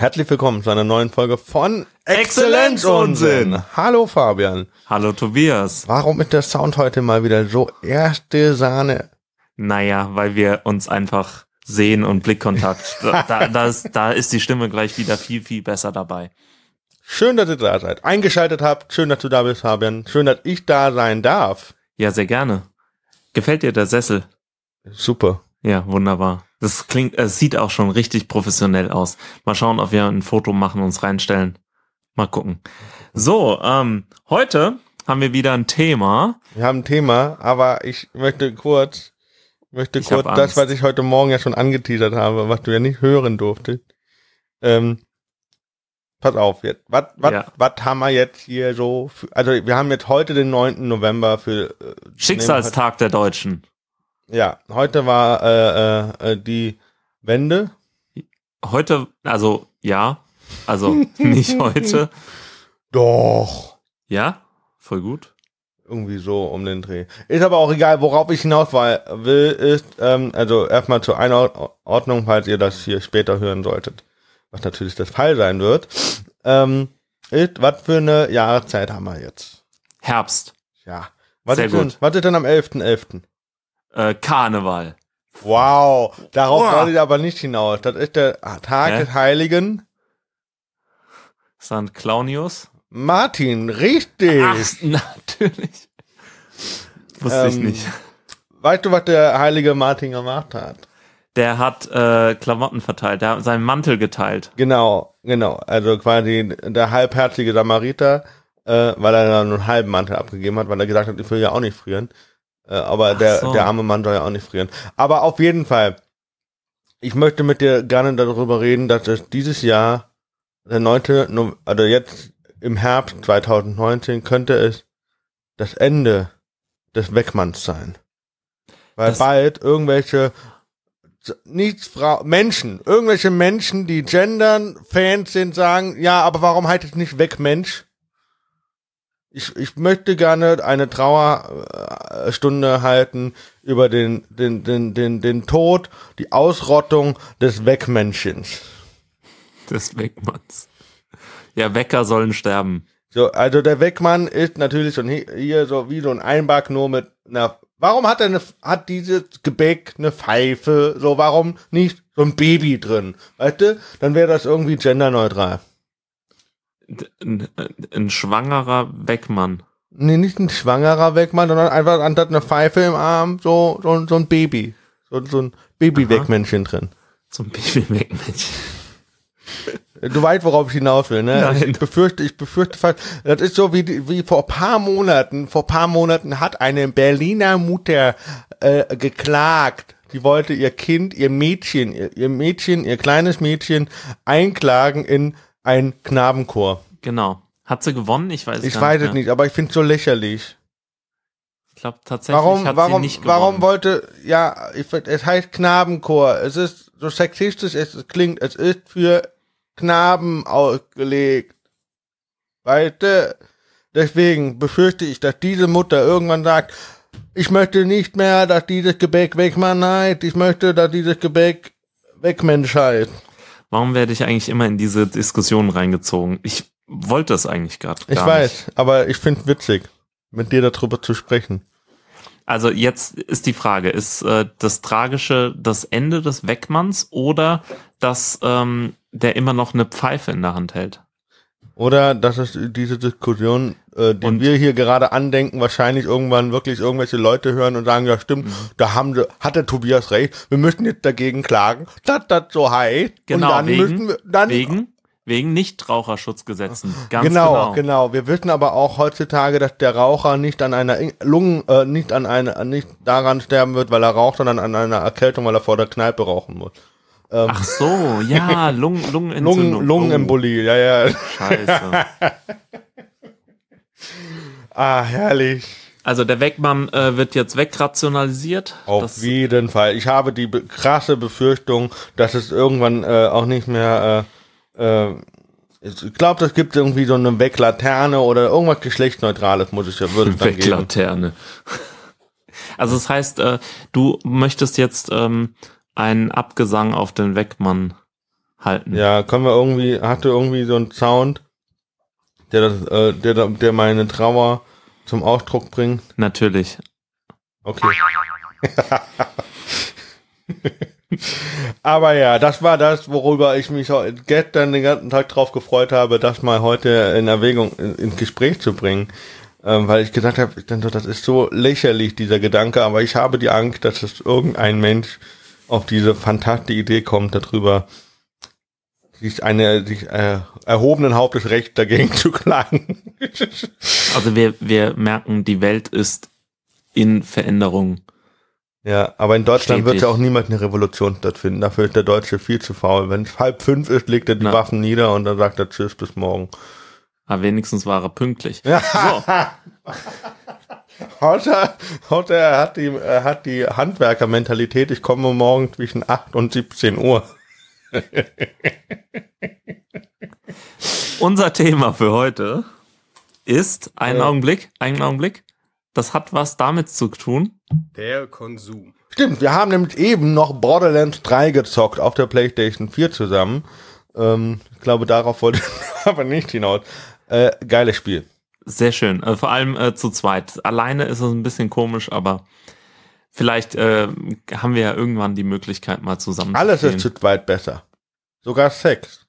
Herzlich willkommen zu einer neuen Folge von Exzellenzunsinn. Hallo Fabian. Hallo Tobias. Warum ist der Sound heute mal wieder so erste Sahne? Naja, weil wir uns einfach sehen und Blickkontakt. Da, da, da, ist, da ist die Stimme gleich wieder viel, viel besser dabei. Schön, dass ihr da seid, eingeschaltet habt. Schön, dass du da bist, Fabian. Schön, dass ich da sein darf. Ja, sehr gerne. Gefällt dir der Sessel? Super. Ja, wunderbar. Das klingt, es sieht auch schon richtig professionell aus. Mal schauen, ob wir ein Foto machen, uns reinstellen. Mal gucken. So, ähm, heute haben wir wieder ein Thema. Wir haben ein Thema, aber ich möchte kurz, möchte Ich kurz das, was ich heute Morgen ja schon angeteasert habe, was du ja nicht hören durftest. Ähm, pass auf, jetzt, was, was, Ja. was haben wir jetzt hier so, für, also wir haben jetzt heute den 9. November für, äh, Schicksalstag der Deutschen. Ja, heute war äh, äh, äh, die Wende. Heute, also ja, also nicht heute. Doch. Ja, voll gut. Irgendwie so um den Dreh. Ist aber auch egal, worauf ich hinaus will, ist, ähm, also erstmal zur Einordnung, falls ihr das hier später hören solltet, was natürlich der Fall sein wird. Ähm, ist, was für eine Jahreszeit haben wir jetzt? Herbst, Ja. Was Sehr ist denn, gut. was ist denn am 11.11.? Äh, Karneval. Wow, darauf Wow. wollte ich aber nicht hinaus. Das ist der Tag Hä? des Heiligen St. Claunius. Martin, richtig. Ach, natürlich. Wusste ich Ähm, nicht. Weißt du, was der heilige Martin gemacht hat? Der hat äh, Klamotten verteilt, der hat seinen Mantel geteilt. Genau, genau. Also quasi der halbherzige Samariter, äh, weil er dann einen halben Mantel abgegeben hat, weil er gesagt hat, ich will ja auch nicht frieren. Äh, aber Ach der, so. der arme Mann soll ja auch nicht frieren. Aber auf jeden Fall, ich möchte mit dir gerne darüber reden, dass es dieses Jahr, der 9. No also jetzt im Herbst 2019, könnte es das Ende des Wegmanns sein. Weil Das- bald irgendwelche nicht Frau Menschen, irgendwelche Menschen, die gendern, Fans sind, sagen, ja, aber warum halt es nicht weg, Mensch? Ich, ich möchte gerne eine Trauerstunde halten über den, den, den, den, den Tod, die Ausrottung des Wegmenschens. Des Wegmanns. Ja, Wecker sollen sterben. So, also der Wegmann ist natürlich so hier, hier so wie so ein Einback nur mit einer. Warum hat er eine, hat dieses Gebäck eine Pfeife? So, warum nicht so ein Baby drin? Weißt du? Dann wäre das irgendwie genderneutral. Ein, ein schwangerer Wegmann. Nee, nicht ein schwangerer Wegmann, sondern einfach anstatt eine Pfeife im Arm so, so, so ein Baby. So, so ein Baby-Wegmännchen drin. Zum Baby-Wegmännchen. Du weißt, worauf ich hinaus will, ne? Nein. Ich befürchte, ich befürchte fast, das ist so wie, wie vor paar Monaten, vor paar Monaten hat eine Berliner Mutter äh, geklagt. Die wollte ihr Kind, ihr Mädchen, ihr, ihr Mädchen, ihr kleines Mädchen einklagen in ein Knabenchor. Genau. Hat sie gewonnen? Ich weiß Ich gar weiß es nicht, aber ich finde es so lächerlich. Ich glaube tatsächlich Warum, hat warum, sie nicht gewonnen. warum wollte, ja, ich, es heißt Knabenchor. Es ist so sexistisch, es klingt, es ist für Knaben ausgelegt. Weißt du? Deswegen befürchte ich, dass diese Mutter irgendwann sagt, ich möchte nicht mehr, dass dieses Gebäck Wegmannheit, ich möchte, dass dieses Gebäck Wegmenschheit. Warum werde ich eigentlich immer in diese Diskussion reingezogen? Ich wollte es eigentlich gerade Ich weiß, nicht. aber ich finde witzig, mit dir darüber zu sprechen. Also jetzt ist die Frage, ist äh, das Tragische das Ende des Wegmanns oder dass ähm, der immer noch eine Pfeife in der Hand hält? Oder dass es diese Diskussion, äh, die Und- wir hier gerade andenken, wahrscheinlich irgendwann wirklich irgendwelche Leute hören und sagen, ja stimmt, Mhm. da haben sie, hat der Tobias recht, wir müssen jetzt dagegen klagen, dass das so heißt. Genau, und dann wegen, müssen wir, dann, wegen, wegen Nichtraucherschutzgesetzen. Ganz genau, genau. genau, Wir wissen aber auch heutzutage, dass der Raucher nicht an einer In- Lungen, äh, nicht an einer, nicht daran sterben wird, weil er raucht, sondern an einer Erkältung, weil er vor der Kneipe rauchen muss. Ach so, ja, Lungen, Lungenentzündung. Lungen, Lungenembolie, ja, ja. Oh, scheiße. Ah, herrlich. Also der Wegmann äh, wird jetzt wegrationalisiert. Auf Das- jeden Fall. Ich habe die be krasse Befürchtung, dass es irgendwann äh, auch nicht mehr. Äh, äh, ich glaube, das gibt irgendwie so eine Weglaterne oder irgendwas geschlechtsneutrales, muss ich ja würde es dann geben. Weglaterne. Also das heißt, äh, du möchtest jetzt ähm, einen Abgesang auf den Wegmann halten. Ja, können wir irgendwie, hatte irgendwie so einen Sound, der das, äh, der, der meine Trauer zum Ausdruck bringt. Natürlich. Okay. Aber ja, das war das, worüber ich mich gestern den ganzen Tag drauf gefreut habe, das mal heute in Erwägung in, ins Gespräch zu bringen. Ähm, weil ich gesagt habe, das ist so lächerlich, dieser Gedanke, aber ich habe die Angst, dass es irgendein Mensch auf diese fantastische Idee kommt, darüber sich eine sich äh, erhobenen Hauptes Recht dagegen zu klagen. also wir, wir merken, die Welt ist in Veränderung. Ja, aber in Deutschland wird ja auch niemand eine Revolution stattfinden. Dafür ist der Deutsche viel zu faul. Wenn es halb fünf ist, legt er die Na. Waffen nieder und dann sagt er Tschüss bis morgen. Aber wenigstens war er pünktlich. Ja. So. Heute, heute er hat die, er hat die Handwerkermentalität. Ich komme morgen zwischen 8 und 17 Uhr. Unser Thema für heute ist, einen ja. Augenblick, einen Augenblick. Das hat was damit zu tun. Der Konsum. Stimmt, wir haben nämlich eben noch Borderlands 3 gezockt auf der PlayStation 4 zusammen. Ähm, ich glaube, darauf wollte ich aber nicht hinaus. Äh, geiles Spiel. Sehr schön. Äh, vor allem äh, zu zweit. Alleine ist es ein bisschen komisch, aber vielleicht äh, haben wir ja irgendwann die Möglichkeit, mal zusammen Alles ist zu zweit besser. Sogar Sex.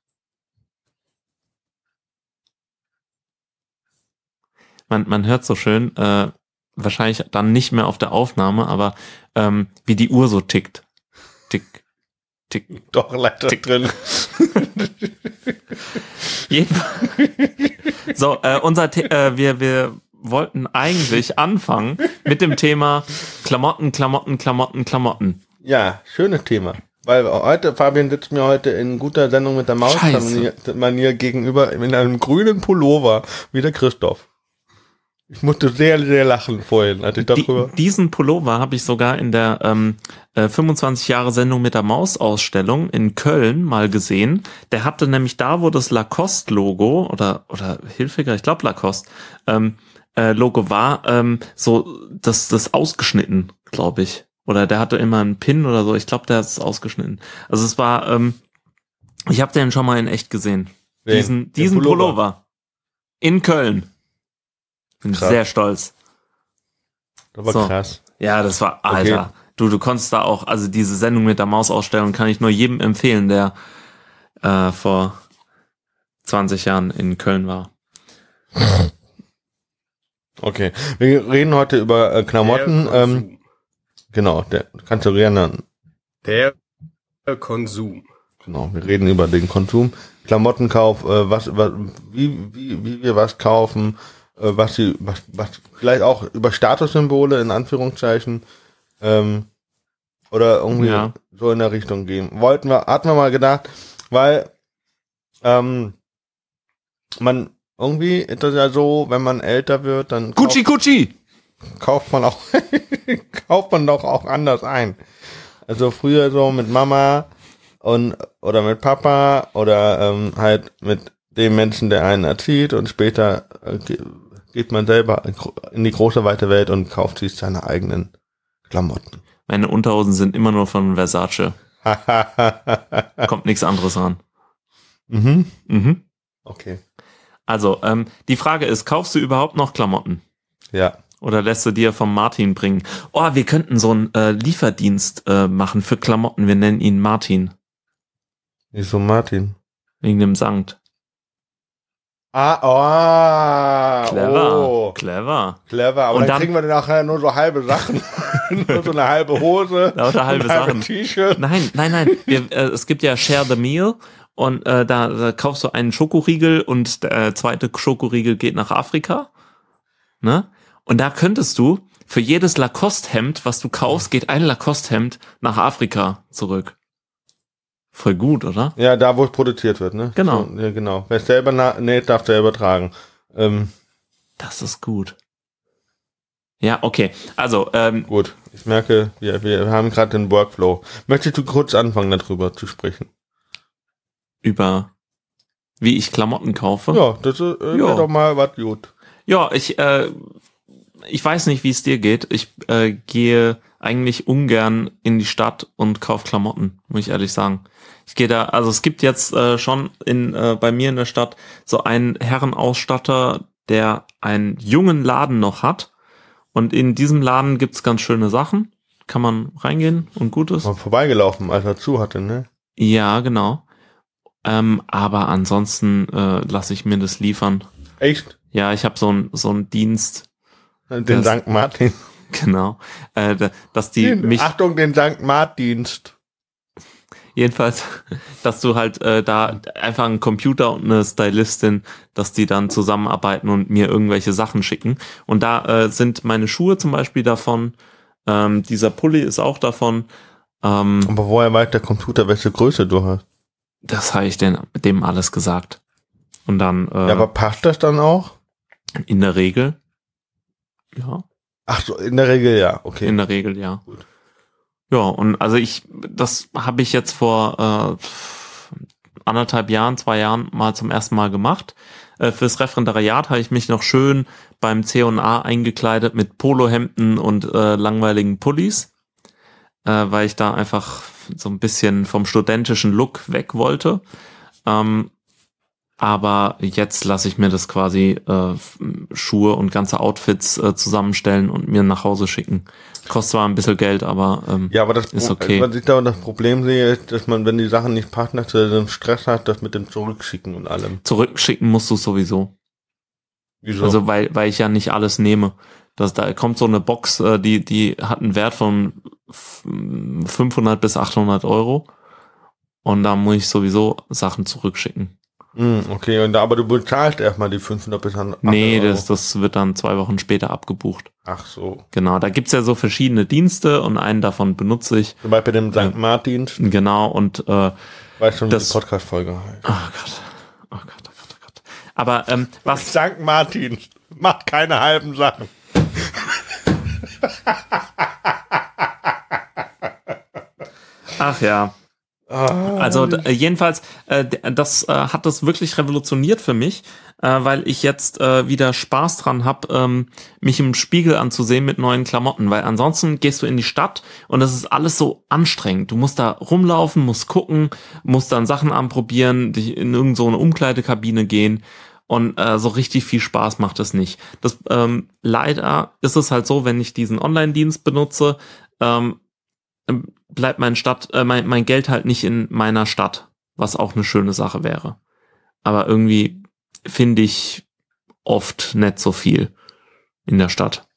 Man, man hört so schön, äh, wahrscheinlich dann nicht mehr auf der Aufnahme, aber ähm, wie die Uhr so tickt. Tick, tick. Doch, leider tick. drin. so, äh, unser The äh, wir, wir wollten eigentlich anfangen mit dem Thema Klamotten, Klamotten, Klamotten, Klamotten. Ja, schönes Thema. Weil heute, Fabian sitzt mir heute in guter Sendung mit der Maus-Manier gegenüber in einem grünen Pullover, wie der Christoph. Ich musste sehr, sehr lachen vorhin, als ich darüber. Die, diesen Pullover habe ich sogar in der ähm, äh, 25 Jahre Sendung mit der Maus-Ausstellung in Köln mal gesehen. Der hatte nämlich da, wo das Lacoste-Logo oder oder Hilfiger, ich glaube Lacoste, ähm, äh, Logo war, ähm, so das das ausgeschnitten, glaube ich. Oder der hatte immer einen Pin oder so. Ich glaube, der hat es ausgeschnitten. Also es war, ähm, ich habe den schon mal in echt gesehen. Wen? Diesen diesen Pullover. Pullover in Köln. Bin krass. sehr stolz. Das war so. krass. Ja, das war, Alter. Okay. Du, du konntest da auch, also diese Sendung mit der Mausausstellung kann ich nur jedem empfehlen, der äh, vor 20 Jahren in Köln war. Okay, wir reden heute über äh, Klamotten. Ähm, genau, der kannst du gerne. Der Konsum. Genau, wir reden über den Konsum, Klamottenkauf, äh, was, was, wie, wie, wie wir was kaufen, was sie, was, was vielleicht auch über Statussymbole in Anführungszeichen ähm, oder irgendwie ja. so in der Richtung gehen. Wollten wir, hatten wir mal gedacht, weil ähm, man irgendwie ist das ja so, wenn man älter wird, dann Gucci Gucci kauft man auch kauft man doch auch anders ein. Also früher so mit Mama und oder mit Papa oder ähm, halt mit dem Menschen, der einen erzieht und später äh, geht man selber in die große weite Welt und kauft sich seine eigenen Klamotten. Meine Unterhosen sind immer nur von Versace. Kommt nichts anderes ran. Mhm. Mhm. Okay. Also, ähm, die Frage ist, kaufst du überhaupt noch Klamotten? Ja. Oder lässt du dir vom Martin bringen? Oh, wir könnten so einen äh, Lieferdienst äh, machen für Klamotten. Wir nennen ihn Martin. Wieso Martin? Wegen dem Sankt. Ah, oh. Clever. Oh. Clever. Clever. Aber und dann, dann kriegen wir nachher nur so halbe Sachen. nur so eine halbe Hose. Lauter halbe Sachen. T-Shirt. Nein, nein, nein. Wir, äh, es gibt ja Share the Meal. Und äh, da, da kaufst du einen Schokoriegel und der äh, zweite Schokoriegel geht nach Afrika. Ne? Und da könntest du für jedes Lacoste-Hemd, was du kaufst, geht ein Lacoste-Hemd nach Afrika zurück. Voll gut, oder? Ja, da wo es produziert wird, ne? Genau. So, ja, genau. Wer selber näht, darf selber tragen. Ähm, das ist gut. Ja, okay. Also, ähm, gut. Ich merke, wir, wir haben gerade den Workflow. Möchtest du kurz anfangen, darüber zu sprechen? Über wie ich Klamotten kaufe? Ja, das äh, wäre doch mal was gut. Ja, ich, äh, ich weiß nicht, wie es dir geht. Ich äh, gehe eigentlich ungern in die Stadt und kaufe Klamotten, muss ich ehrlich sagen. Ich gehe da, also es gibt jetzt äh, schon in äh, bei mir in der Stadt so einen Herrenausstatter, der einen jungen Laden noch hat. Und in diesem Laden gibt's ganz schöne Sachen. Kann man reingehen und gut ist. Mal vorbeigelaufen, als er zu hatte, ne? Ja, genau. Ähm, aber ansonsten äh, lasse ich mir das liefern. Echt? Ja, ich habe so einen so einen Dienst, Den St. Martin. genau, äh, da- dass die Den, mich Achtung, den St. Martinst. jedenfalls, dass du halt äh, da einfach einen Computer und eine Stylistin, dass die dann zusammenarbeiten und mir irgendwelche Sachen schicken. Und da äh, sind meine Schuhe zum Beispiel davon. Ähm, dieser Pulli ist auch davon. Ähm, Aber woher weiß der Computer, welche Größe du hast? das habe ich den, dem alles gesagt. Und dann äh, Ja, aber passt das dann auch? in der Regel, ja, Ach so, in der Regel ja, okay. in der Regel ja. Gut. Ja, und also ich, das habe ich jetzt vor äh, anderthalb Jahren, zwei Jahren mal zum ersten Mal gemacht. Äh, fürs Referendariat habe ich mich noch schön beim C&A eingekleidet mit Polohemden und äh, langweiligen Pullis, äh, weil ich da einfach so ein bisschen vom studentischen Look weg wollte. Ähm, aber jetzt lasse ich mir das quasi äh, Schuhe und ganze Outfits äh, zusammenstellen und mir nach Hause schicken. Kostet zwar ein bisschen Geld, aber ähm, Ja, aber das, Ist okay. was ich da das Problem sehe, ist, dass man, wenn die Sachen nicht passen, dass du dann Stress hast, das mit dem Zurückschicken und allem. zurückschicken musst du sowieso. Wieso? Also weil, weil ich ja nicht alles nehme. Das, da kommt so eine Box, äh, die, die hat einen Wert von f- 500 bis 800 Euro. Und da muss ich sowieso Sachen zurückschicken. Hm, okay, und da, aber du bezahlst erstmal die 500 bis 100 nee, Euro. das, das wird dann zwei Wochen später abgebucht. Ach so. Genau, da gibt's ja so verschiedene Dienste und einen davon benutze ich. Zum Beispiel dem Ja. St. Martins, Genau, und äh, weißt schon, Das- die Podcast-Folge heißt. oh Gott. Oh Gott, oh Gott, oh Gott. Aber ähm, was St. Martins macht keine halben Sachen. ach ja. Also d- äh, jedenfalls, äh, das äh, hat das wirklich revolutioniert für mich, weil ich jetzt wieder Spaß dran hab, ähm, mich im Spiegel anzusehen mit neuen Klamotten, weil ansonsten gehst du in die Stadt und das ist alles so anstrengend. Du musst da rumlaufen, musst gucken, musst dann Sachen anprobieren, dich in irgendeine so Umkleidekabine gehen und so richtig viel Spaß macht es nicht. Das ähm, leider ist es halt so, wenn ich diesen Online-Dienst benutze, ähm, bleibt mein Stadt, äh, mein, mein Geld halt nicht in meiner Stadt, was auch eine schöne Sache wäre. Aber irgendwie finde ich oft nicht so viel in der Stadt.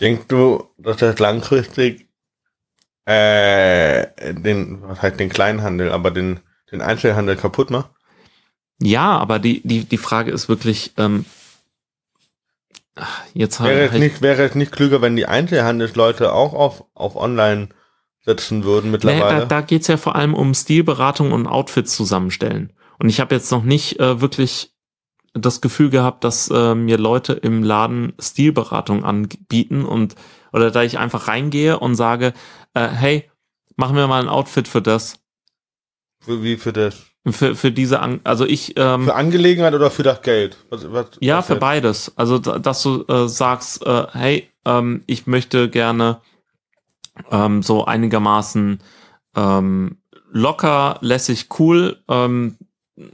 Denkst du, dass das langfristig äh, den, was heißt den Kleinhandel, aber den, den Einzelhandel kaputt macht? Ja, aber die, die, die Frage ist wirklich, ähm, jetzt Wäre es halt, nicht, wäre es nicht klüger, wenn die Einzelhandelsleute auch auf, auf Online setzen würden Nee, mittlerweile? da, da geht's ja vor allem um Stilberatung und Outfits zusammenstellen. Und ich habe jetzt noch nicht äh, wirklich das Gefühl gehabt, dass äh, mir Leute im Laden Stilberatung anbieten und oder da ich einfach reingehe und sage, äh, hey, machen wir mal ein Outfit für das, für, wie für das? für, für diese, An also ich ähm, Für Angelegenheit oder für das Geld? Was, was, Ja, was für beides. Also, da- dass du äh, sagst, äh, hey, ähm, ich möchte gerne ähm, so einigermaßen ähm, locker, lässig, cool ähm,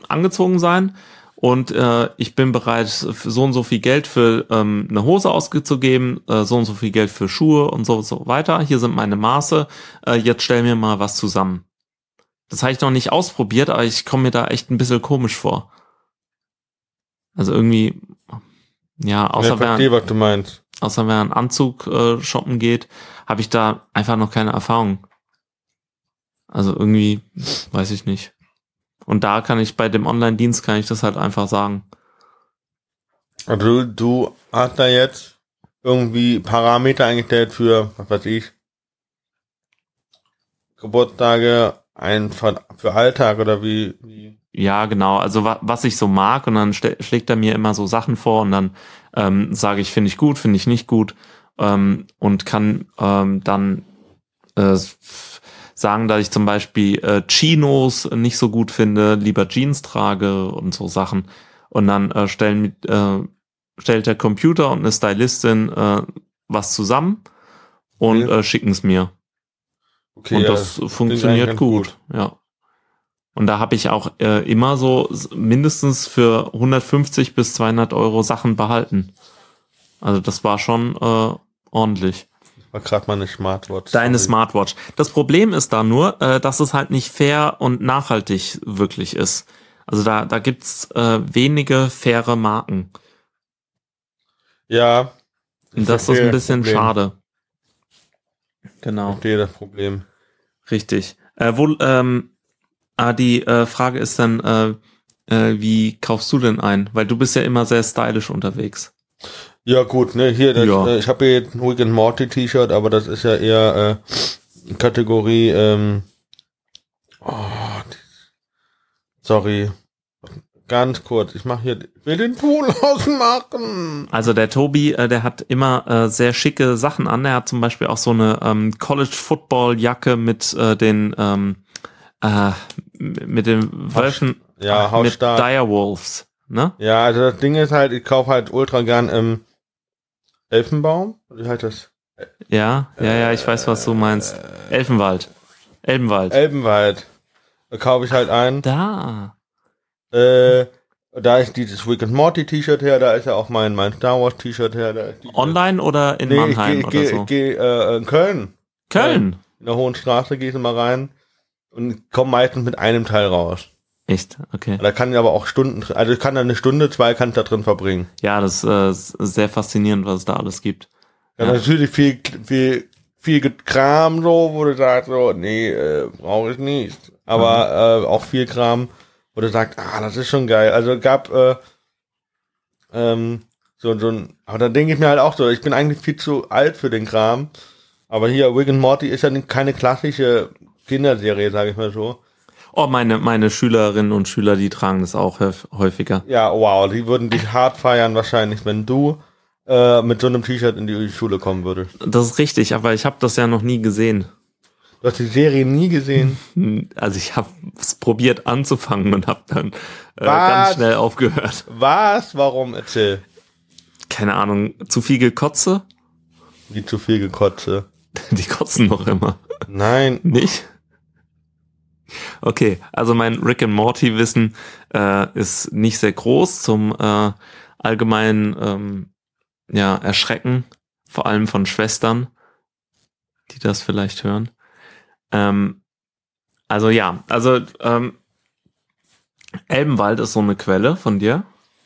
angezogen sein. Und äh, ich bin bereit, so und so viel Geld für ähm, eine Hose auszugeben, äh, so und so viel Geld für Schuhe und so so weiter. Hier sind meine Maße. Äh, jetzt stell mir mal was zusammen. Das habe ich noch nicht ausprobiert, aber ich komme mir da echt ein bisschen komisch vor. Also irgendwie, ja, Ja, außer ich wenn, verstehe, was du meinst. außer wenn ein Anzug äh, shoppen geht, habe ich da einfach noch keine Erfahrung. Also irgendwie, weiß ich nicht. Und da kann ich bei dem Online-Dienst kann ich das halt einfach sagen. Also du, du hast da jetzt irgendwie Parameter eingestellt für, was weiß ich, Geburtstage, ein für Alltag oder wie, wie? Ja, genau. Also wa was ich so mag und dann schlägt er mir immer so Sachen vor und dann ähm, sage ich, finde ich gut, finde ich nicht gut ähm, und kann ähm, dann äh, sagen, dass ich zum Beispiel äh, Chinos nicht so gut finde, lieber Jeans trage und so Sachen. Und dann äh, stellen, äh, stellt der Computer und eine Stylistin äh, was zusammen und Okay. äh, schicken es mir. Okay, und ja, das funktioniert gut. ganz ja. Und da habe ich auch äh, immer so mindestens für 150 bis 200 Euro Sachen behalten. Also das war schon äh, ordentlich. War gerade mal eine Smartwatch. Deine Sorry. Smartwatch. Das Problem ist da nur, äh, dass es halt nicht fair und nachhaltig wirklich ist. Also da, da gibt's äh, wenige faire Marken. Ja. Und das ist ein bisschen Problem. schade. Ich Genau, verstehe das Problem. richtig. Äh, wo, ähm, ah, die äh, Frage ist dann, äh, äh, wie kaufst du denn ein? Weil du bist ja immer sehr stylisch unterwegs. Ja, gut, ne, hier, das, Ja. äh, ich habe hier jetzt ein Rick and Morty T-Shirt, aber das ist ja eher äh, Kategorie, ähm, oh, sorry, ganz kurz, ich mache hier, ich will den Pool ausmachen. Also der Tobi, äh, der hat immer äh, sehr schicke Sachen an. Er hat zum Beispiel auch so eine ähm, College Football Jacke mit äh, den ähm, äh, mit den Wölfen Ja, mit Hausstark. Direwolves, ne? Ja, also das Ding ist halt, ich kaufe halt ultra gern im Elfenbaum, wie heißt das? Ja, ja, ja, ich weiß, was du meinst. Elfenwald. Elbenwald. Elbenwald. Da kaufe ich halt ein. da. Äh, da ist dieses Rick and Morty T-Shirt her, da ist ja auch mein, mein Star Wars T-Shirt her. Online oder in Nee, Mannheim ich oder gehe so? ich geh, äh, in Köln. Köln. In der Hohen Straße gehe ich immer rein und komme meistens mit einem Teil raus. Echt? Okay. Da kann ich aber auch Stunden, also ich kann da eine Stunde, zwei kann ich da drin verbringen. Ja, das äh, ist sehr faszinierend, was es da alles gibt. Ja, Ja. natürlich viel, viel, viel Kram so, wo du sagst so, nee, äh, brauche ich nicht. Aber Mhm. äh, auch viel Kram, wo du sagst, ah, das ist schon geil. Also gab äh, ähm, so, so ein, aber da denke ich mir halt auch so, ich bin eigentlich viel zu alt für den Kram. Aber hier, and Morty ist ja keine klassische Kinderserie, sage ich mal so. Oh, meine, meine Schülerinnen und Schüler, die tragen das auch häuf- häufiger. Ja, wow, die würden dich hart feiern wahrscheinlich, wenn du äh, mit so einem T-Shirt in die Schule kommen würdest. Das ist richtig, aber ich habe das ja noch nie gesehen. Du hast die Serie nie gesehen. Also ich habe es probiert anzufangen und habe dann äh, ganz schnell aufgehört. Was? Warum? Erzähl. Keine Ahnung, zu viel gekotze? Wie zu viel gekotze. Die kotzen noch immer. Nein. Nicht? Okay, also mein Rick and Morty Wissen äh, ist nicht sehr groß zum äh, allgemeinen ähm, ja, Erschrecken, vor allem von Schwestern, die das vielleicht hören. Ähm, also ja, also ähm, Elbenwald ist so eine Quelle von dir.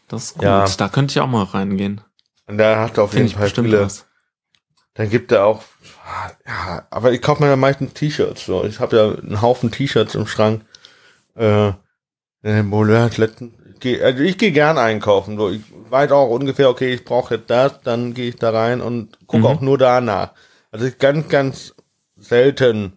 Das ist gut. Ja. Da könnte ich auch mal reingehen. Und da hast du auf Finde jeden Fall viele. was. Dann gibt er auch, ja, aber ich kaufe mir ja meistens T-Shirts. So. Ich habe ja einen Haufen T-Shirts im Schrank. Äh, hat letzten, ich geh, also ich gehe gern einkaufen. So. Ich weiß auch ungefähr, okay, ich brauche jetzt das, dann gehe ich da rein und gucke Mhm. auch nur danach. Also ich ganz, ganz selten,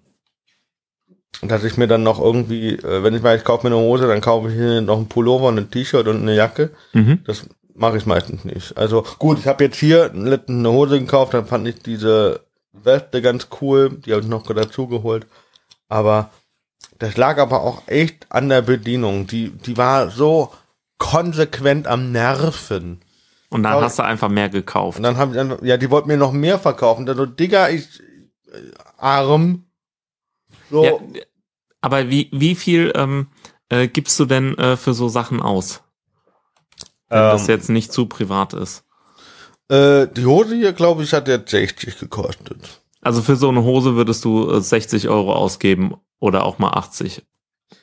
dass ich mir dann noch irgendwie, äh, wenn ich weiß, ich kaufe mir eine Hose, dann kaufe ich hier noch ein Pullover, und ein T-Shirt und eine Jacke. Mhm. Das mache ich meistens nicht. Also gut, ich habe jetzt hier letztens eine Hose gekauft, dann fand ich diese Weste ganz cool, die habe ich noch dazu geholt. Aber das lag aber auch echt an der Bedienung. Die, die war so konsequent am Nerven. Und dann Aber- hast du einfach mehr gekauft. Und dann habe ich einfach, ja, die wollten mir noch mehr verkaufen. Dann so, Digga, ich äh, arm. So, Ja, aber wie, wie viel ähm, äh, gibst du denn äh, für so Sachen aus? Wenn das ähm, jetzt nicht zu privat ist. Äh, die Hose hier, glaube ich, hat jetzt 60 gekostet. Also für so eine Hose würdest du äh, 60 Euro ausgeben oder auch mal 80.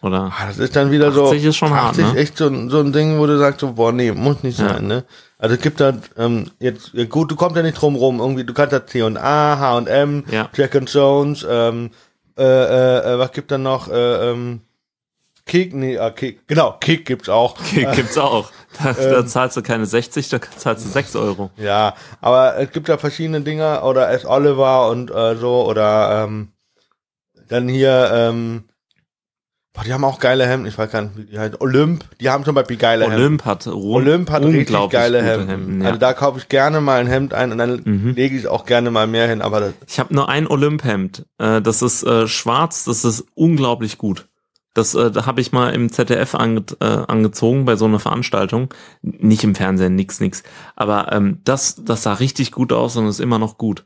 Oder? Ah, das ist dann wieder so. 80 ist schon hart, 80 ne? echt so, ein- so ein Ding, wo du sagst so, boah, nee, muss nicht Ja. sein, ne? Also es gibt halt, ähm, jetzt, gut, du kommst ja nicht drum rum, irgendwie, du kannst da C&A, H&M, Ja. Jack and Jones, ähm, äh, äh, äh, was gibt da noch, äh, ähm, Kick, nee, ah, Kick, genau, Kick gibt's auch. Gibt's auch. Da, Ähm. da zahlst du keine 60, da zahlst du 6 Euro. Ja, aber es gibt ja verschiedene Dinger, oder S. Oliver und äh, so, oder ähm, dann hier, ähm, boah, die haben auch geile Hemden, ich weiß gar nicht, wie die heißen, Olymp, die haben zum Beispiel geile Hemden. Olymp hat, Olymp hat richtig unglaublich geile gute Hemden. ja. Also da kaufe ich gerne mal ein Hemd ein und dann Mhm. lege ich auch gerne mal mehr hin, aber das, Ich habe nur ein Olymp-Hemd. Äh, das ist äh, schwarz, das ist unglaublich gut. Das äh, da habe ich mal im ZDF ange äh, angezogen bei so einer Veranstaltung. Nicht im Fernsehen, nix, nix. Aber ähm, das, das sah richtig gut aus und ist immer noch gut.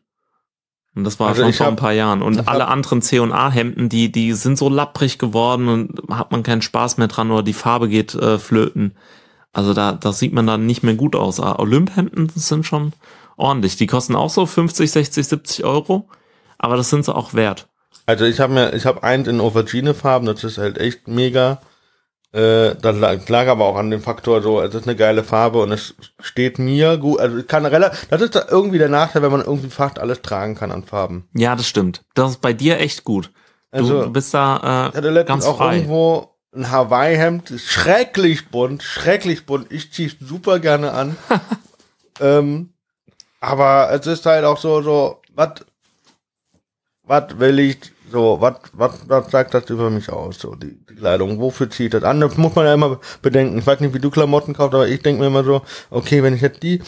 Und das war Also schon vor hab- ein paar Jahren. Und alle anderen C&A-Hemden, die, die sind so lapprig geworden und hat man keinen Spaß mehr dran oder die Farbe geht äh, flöten. Also da, das sieht man dann nicht mehr gut aus. Aber Olymp-Hemden sind schon ordentlich. Die kosten auch so 50, 60, 70 Euro. Aber das sind sie auch wert. Also ich habe mir, ich habe eins in Aubergine-Farben, das ist halt echt mega. Äh, das lag, aber auch an dem Faktor so, es ist eine geile Farbe und es steht mir gut. Also ich kann relativ, das ist da irgendwie der Nachteil, wenn man irgendwie fast alles tragen kann an Farben. Ja, das stimmt. Das ist bei dir echt gut. Du, Also du bist da ich äh, hatte letztens ganz auch frei. irgendwo ein Hawaii-Hemd, schrecklich bunt, schrecklich bunt. Ich zieh's super gerne an. ähm, aber es ist halt auch so, so, was, was will ich, so, was, was, was sagt das über mich aus, so, die, die Kleidung, wofür zieht das an? Das muss man ja immer bedenken. Ich weiß nicht, wie du Klamotten kaufst, aber ich denke mir immer so, okay, wenn ich jetzt die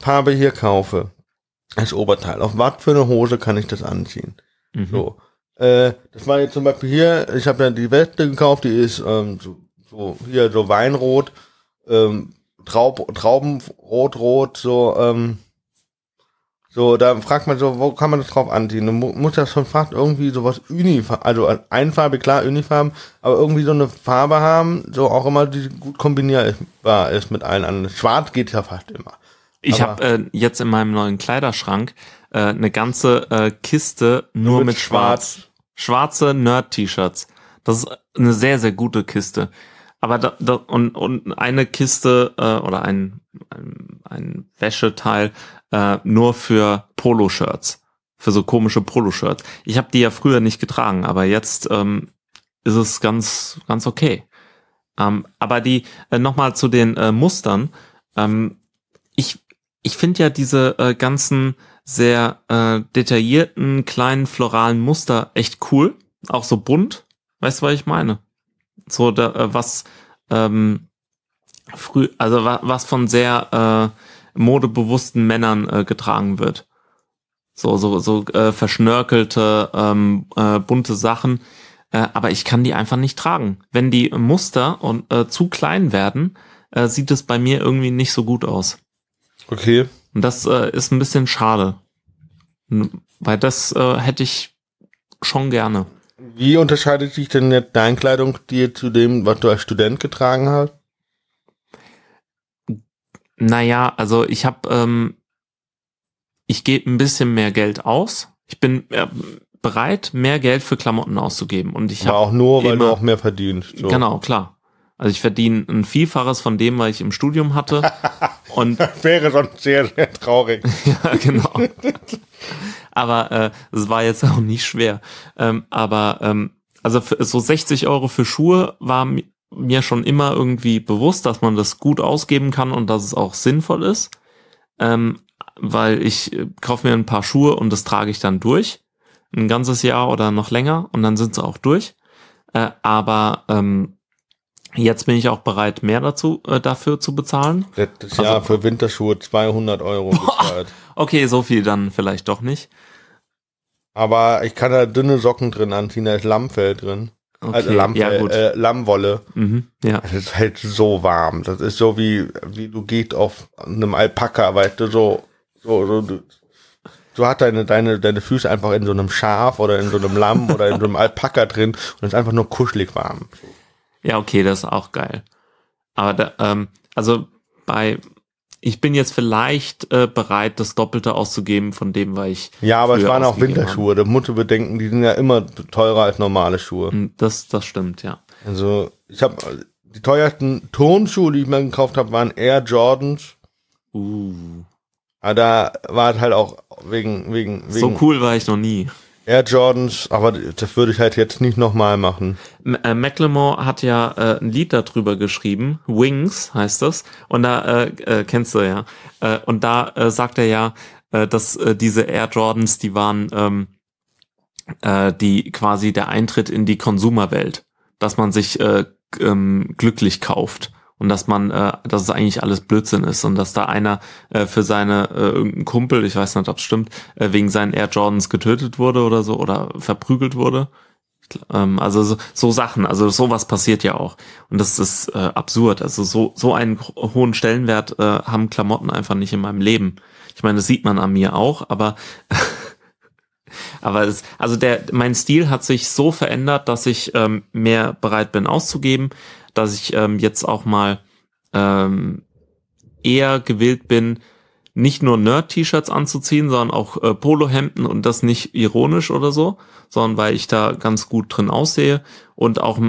Farbe hier kaufe, als Oberteil, auf was für eine Hose kann ich das anziehen? Mhm. So. Äh, das war jetzt zum Beispiel hier, ich habe ja die Weste gekauft, die ist ähm, so, so hier so Weinrot, ähm, Traub, Traubenrot, rot, so, ähm, so, da fragt man so, wo kann man das drauf anziehen? Du mu muss das schon fast irgendwie sowas Unifarben, also einfarbig, klar, Unifarben, aber irgendwie so eine Farbe haben, so auch immer, die gut kombinierbar ist mit allen anderen. Schwarz geht ja fast immer. Ich habe äh, jetzt in meinem neuen Kleiderschrank äh, eine ganze äh, Kiste nur mit mit, Schwarz. Schwarze Nerd-T-Shirts. Das ist eine sehr, sehr gute Kiste. Aber da, da, und, und eine Kiste äh, oder ein, ein, ein Wäscheteil äh, nur für Poloshirts. Für so komische Poloshirts. Ich habe die ja früher nicht getragen, aber jetzt ähm, ist es ganz, ganz okay. Ähm, aber die, äh, nochmal zu den äh, Mustern. Ähm, ich, ich finde ja diese äh, ganzen sehr äh, detaillierten, kleinen floralen Muster echt cool. Auch so bunt. Weißt du, was ich meine? So, da, äh, was ähm, früh, also wa, was von sehr äh, modebewussten Männern äh, getragen wird. So, so, so äh, verschnörkelte, ähm, äh, bunte Sachen. Äh, aber ich kann die einfach nicht tragen. Wenn die Muster und äh, zu klein werden, äh, sieht es bei mir irgendwie nicht so gut aus. Okay. Und das äh, ist ein bisschen schade. Weil das äh, hätte ich schon gerne. Wie unterscheidet sich denn jetzt dein Kleidungsstil zu dem, was du als Student getragen hast? Naja, also ich habe, ähm, ich gebe ein bisschen mehr Geld aus. Ich bin äh, bereit, mehr Geld für Klamotten auszugeben. Und ich Aber habe auch nur, weil du immer- auch mehr verdienst. So. genau klar. Also ich verdiene ein Vielfaches von dem, was ich im Studium hatte. Und Das wäre sonst sehr, sehr traurig. ja, genau. aber äh, es war jetzt auch nicht schwer. Ähm, aber ähm, also für, so 60 Euro für Schuhe war mi- mir schon immer irgendwie bewusst, dass man das gut ausgeben kann und dass es auch sinnvoll ist. Ähm, weil ich äh, kaufe mir ein paar Schuhe und das trage ich dann durch. Ein ganzes Jahr oder noch länger und dann sind sie auch durch. Äh, aber ähm, jetzt bin ich auch bereit, mehr dazu äh, dafür zu bezahlen. Letztes Also- Jahr für Winterschuhe 200 Euro bezahlt. Okay, so viel dann vielleicht doch nicht. Aber ich kann da dünne Socken drin anziehen, da ist Lammfell drin. Okay, Also Lammfell, ja. Äh, Lammwolle. Mhm, ja. Das ist halt so warm. Das ist so wie, wie du gehst auf einem Alpaka, weißt du, so, so, so, du, du hast deine, deine, deine Füße einfach in so einem Schaf oder in so einem Lamm oder in so einem Alpaka drin und es ist einfach nur kuschelig warm. Ja, okay, das ist auch geil. Aber da, ähm, also bei, ich bin jetzt vielleicht äh, bereit, das Doppelte auszugeben von dem, was ich. Ja, aber es waren auch Winterschuhe. Da musst du bedenken, die sind ja immer teurer als normale Schuhe. habe. Hm, Das, das stimmt, ja. Also, ich habe die teuersten Turnschuhe, die ich mir gekauft habe, waren Air Jordans. Uh, Aber da war es halt auch wegen, wegen, wegen so cool war ich noch nie. Air Jordans, aber das würde ich halt jetzt nicht nochmal machen. M äh, Macklemore hat ja äh, ein Lied darüber geschrieben, Wings heißt das, und da äh, äh, kennst du ja. Äh, und da sagt er ja, dass diese Air Jordans, die waren ähm, äh, die quasi der Eintritt in die Konsumerwelt, dass man sich äh, ähm, glücklich kauft und dass man, äh, dass es eigentlich alles Blödsinn ist und dass da einer äh, für seine äh, irgendein Kumpel, ich weiß nicht, ob es stimmt, äh, wegen seinen Air Jordans getötet wurde oder so oder verprügelt wurde. Ähm, also so, so Sachen, also sowas passiert ja auch. Und das ist äh, absurd. Also so, so einen ho- hohen Stellenwert äh, haben Klamotten einfach nicht in meinem Leben. Ich meine, das sieht man an mir auch, aber Aber es, also der, mein Stil hat sich so verändert, dass ich ähm, mehr bereit bin auszugeben, dass ich ähm, jetzt auch mal ähm, eher gewillt bin, nicht nur Nerd-T-Shirts anzuziehen, sondern auch äh, Polohemden und das nicht ironisch oder so, sondern weil ich da ganz gut drin aussehe und auch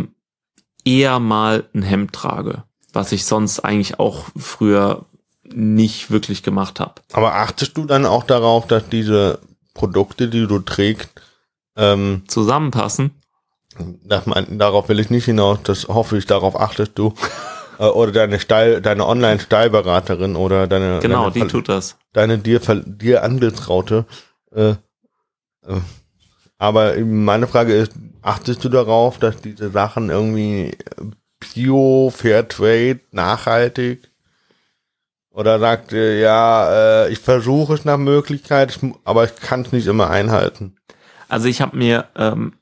eher mal ein Hemd trage, was ich sonst eigentlich auch früher nicht wirklich gemacht habe. Aber achtest du dann auch darauf, dass diese Produkte, die du trägst, ähm, Zusammenpassen? Man, darauf will ich nicht hinaus, das hoffe ich, darauf achtest du. Äh, oder deine Style, deine Online-Stylberaterin oder deine Genau, deine, die tut das. deine dir, dir Andelsraute. Äh, äh, aber meine Frage ist, achtest du darauf, dass diese Sachen irgendwie Bio, Fairtrade, nachhaltig? Oder sagt ihr, ja, äh, ich versuche es nach Möglichkeit, aber ich kann es nicht immer einhalten. Also ich habe mir ähm,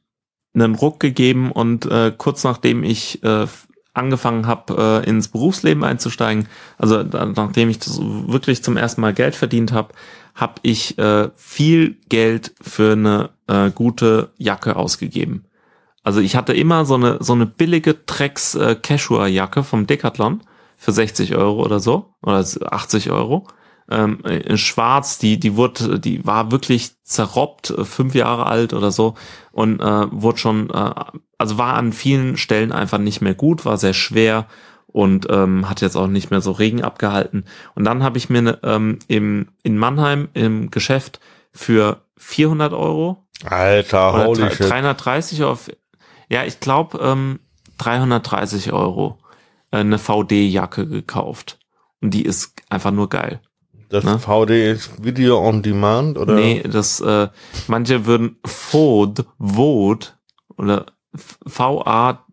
einen Ruck gegeben und äh, kurz nachdem ich äh, angefangen habe, äh, ins Berufsleben einzusteigen, also da, nachdem ich das wirklich zum ersten Mal Geld verdient habe, habe ich äh, viel Geld für eine äh, gute Jacke ausgegeben. Also ich hatte immer so eine so eine billige Drecks äh, Cashua Jacke vom Decathlon für 60 Euro oder so oder 80 Euro ähm, in Schwarz, die, die wurde, die war wirklich zerrobbt, äh, fünf Jahre alt oder so und äh, wurde schon, äh, also war an vielen Stellen einfach nicht mehr gut, war sehr schwer und ähm, hat jetzt auch nicht mehr so Regen abgehalten. Und dann habe ich mir ne, ähm, im, in Mannheim im Geschäft für 400 Euro Alter, oder holy drei- shit. 330 auf, ja, ich glaube ähm, 330 Euro äh, eine VD-Jacke gekauft. Und die ist einfach nur geil. Das ne? VD ist Video on Demand oder? Nee, das, äh, manche würden VOD, VOD oder V-A-U-D-E,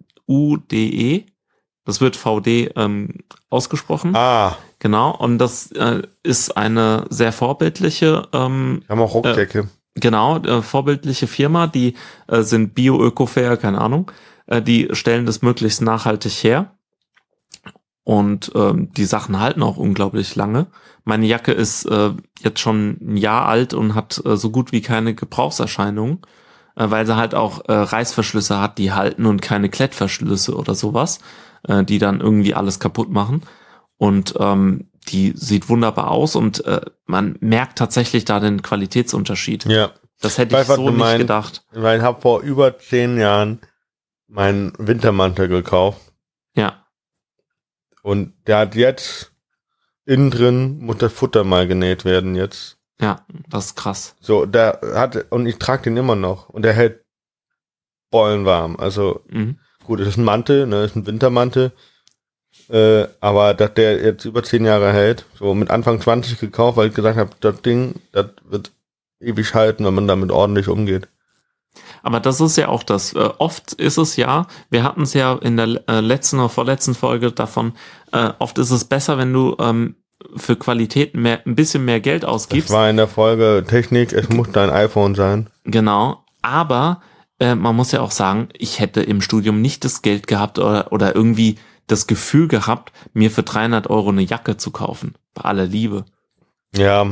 das wird VD ähm, ausgesprochen. Ah, Genau, und das äh, ist eine sehr vorbildliche, ähm, wir haben auch Rucksäcke. genau, äh, vorbildliche Firma, die äh, sind bio-öko-fair, keine Ahnung, äh, die stellen das möglichst nachhaltig her. Und ähm, die Sachen halten auch unglaublich lange. Meine Jacke ist äh, jetzt schon ein Jahr alt und hat äh, so gut wie keine Gebrauchserscheinungen, äh, weil sie halt auch äh, Reißverschlüsse hat, die halten und keine Klettverschlüsse oder sowas, äh, die dann irgendwie alles kaputt machen. Und ähm, die sieht wunderbar aus und äh, man merkt tatsächlich da den Qualitätsunterschied. Ja, Das hätte Ich ich so nicht meinst. gedacht. weil ich habe vor über zehn Jahren meinen Wintermantel gekauft Ja, und der hat jetzt innen drin muss das Futter mal genäht werden jetzt. ja, das ist krass. So, der hat und ich trage den immer noch und der hält bollenwarm. Also Mhm. gut, es ist ein Mantel, ne, ist ein Wintermantel. Äh, aber dass der jetzt über zehn Jahre hält, so mit Anfang 20 gekauft, weil ich gesagt habe, das Ding, das wird ewig halten, wenn man damit ordentlich umgeht. Aber das ist ja auch das. Äh, oft ist es ja, wir hatten es ja in der äh, letzten oder vorletzten Folge davon, äh, oft ist es besser, wenn du ähm, für Qualität mehr, ein bisschen mehr Geld Das ausgibst. war in der Folge Technik, es muss dein iPhone sein. Genau. Aber äh, man muss ja auch sagen, ich hätte im Studium nicht das Geld gehabt oder, oder irgendwie das Gefühl gehabt, mir für 300 Euro eine Jacke zu kaufen. Bei aller Liebe. Ja,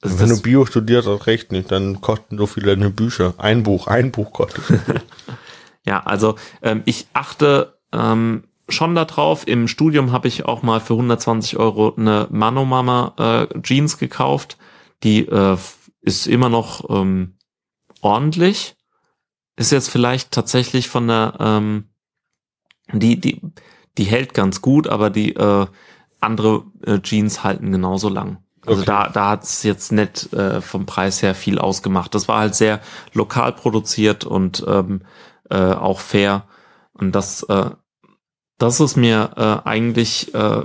Also wenn du Bio studierst, das recht nicht, dann kosten so viele deine Bücher. Ein Buch, ein Buch kostet. Ja, also ähm, ich achte ähm, schon darauf. Im Studium habe ich auch mal für 120 Euro eine Manomama äh, Jeans gekauft. Die äh, ist immer noch ähm, ordentlich. Ist jetzt vielleicht tatsächlich von der ähm, die die die hält ganz gut, aber die äh, andere äh, Jeans halten genauso lang. Also Okay. da da hat's jetzt nicht äh, vom Preis her viel ausgemacht. Das war halt sehr lokal produziert und ähm, äh, auch fair. Und das, äh, das ist mir äh, eigentlich äh,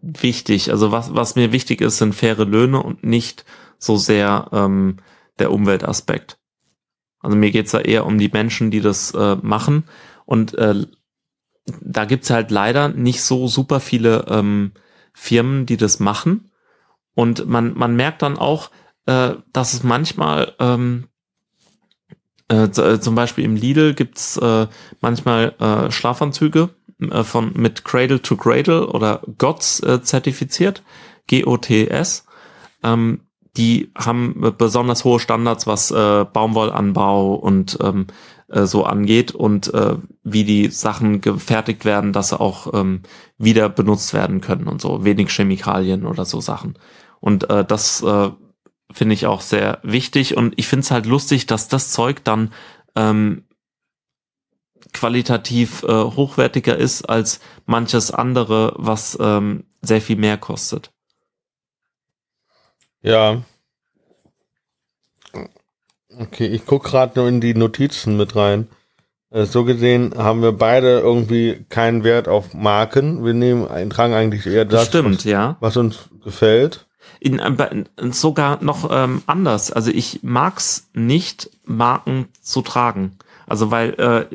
wichtig. Also was, was mir wichtig ist, sind faire Löhne und nicht so sehr ähm, der Umweltaspekt. Also mir geht's da eher um die Menschen, die das äh, machen. Und äh, da gibt's halt leider nicht so super viele ähm, Firmen, die das machen. Und man, man merkt dann auch, äh, dass es manchmal ähm, äh, äh, zum Beispiel im Lidl gibt's äh, manchmal äh, Schlafanzüge äh, von mit Cradle to Cradle oder GOTS äh, zertifiziert, G-O-T-S. Ähm, die haben besonders hohe Standards, was äh, Baumwollanbau und ähm, äh, so angeht und äh, wie die Sachen gefertigt werden, dass sie auch ähm, wieder benutzt werden können und so. Wenig Chemikalien oder so Sachen. Und äh, das äh, finde ich auch sehr wichtig und ich finde es halt lustig, dass das Zeug dann ähm, qualitativ äh, hochwertiger ist als manches andere, was ähm, sehr viel mehr kostet. Ja. Okay, ich gucke gerade nur in die Notizen mit rein. Äh, so gesehen haben wir beide irgendwie keinen Wert auf Marken. Wir nehmen, tragen eigentlich eher das, Stimmt, was, ja. was uns gefällt. In, in, sogar noch ähm, anders. Also ich mag's nicht, Marken zu tragen. Also weil äh,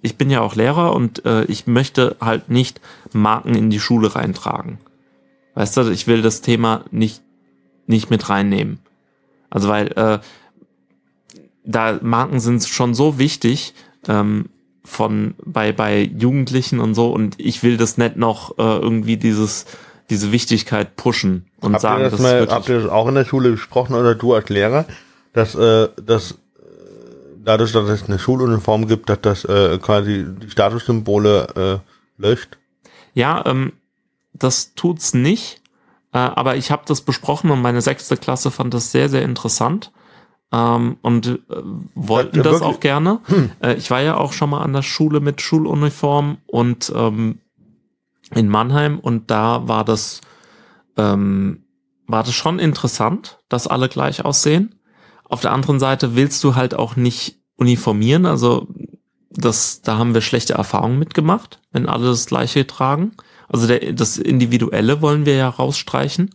ich bin ja auch Lehrer und äh, ich möchte halt nicht Marken in die Schule reintragen. Weißt du, ich will das Thema nicht nicht mit reinnehmen. Also weil äh, da Marken sind schon so wichtig ähm, von bei bei Jugendlichen und so und ich will das nicht noch äh, irgendwie dieses diese Wichtigkeit pushen und habt sagen, ihr das, mal, habt ihr das auch in der Schule besprochen oder du als Lehrer, dass äh, dass dadurch, dass es eine Schuluniform gibt, dass das äh, quasi die Statussymbole äh, löscht? Ja, ähm, das tut's nicht. Äh, aber ich habe das besprochen und meine sechste Klasse fand das sehr, sehr interessant. Ähm, und äh, wollten ja, das auch gerne. Hm. Äh, ich war ja auch schon mal an der Schule mit Schuluniform und ähm, in Mannheim und da war das ähm, war das schon interessant, dass alle gleich aussehen. Auf der anderen Seite willst du halt auch nicht uniformieren, also das, da haben wir schlechte Erfahrungen mitgemacht, wenn alle das gleiche tragen. Also der, das Individuelle wollen wir ja rausstreichen.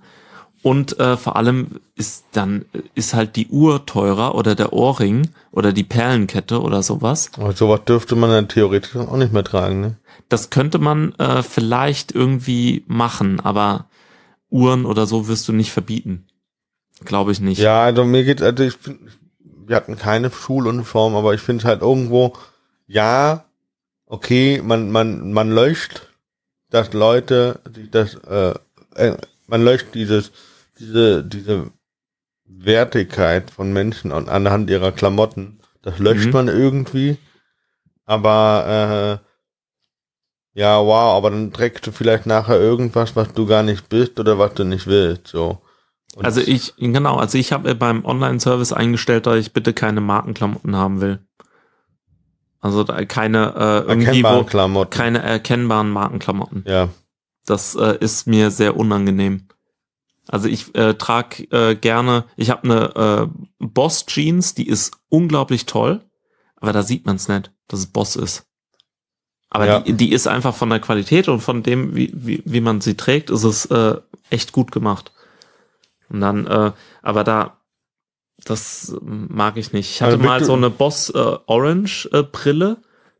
Und äh, vor allem ist dann ist halt die Uhr teurer oder der Ohrring oder die Perlenkette oder sowas. Aber sowas dürfte man dann theoretisch auch nicht mehr tragen, ne? Das könnte man äh, vielleicht irgendwie machen, aber Uhren oder so wirst du nicht verbieten. Glaube ich nicht. Ja, also mir geht, also ich find, wir hatten keine Schuluniform, aber ich finde halt irgendwo, ja, okay, man, man, man löscht, dass Leute, das, äh, äh, man löscht dieses, diese, diese Wertigkeit von Menschen an, anhand ihrer Klamotten. Das löscht mhm. man irgendwie. Aber äh, ja, wow, aber dann trägst du vielleicht nachher irgendwas, was du gar nicht bist oder was du nicht willst. So. Und also ich, genau, also ich habe beim Online-Service eingestellt, dass ich bitte keine Markenklamotten haben will. Also keine äh, irgendwie wo, Klamotten. keine erkennbaren Markenklamotten. Ja. Das äh, ist mir sehr unangenehm. Also ich äh, trage äh, gerne, ich habe eine äh, Boss Jeans, die ist unglaublich toll, aber da sieht man es nicht, dass es Boss ist. Aber ja. die, die ist einfach von der Qualität und von dem, wie, wie, wie man sie trägt, ist es äh, echt gut gemacht. Und dann, äh, aber da, das mag ich nicht. Ich hatte also mal so eine Boss äh, Orange äh, Brille,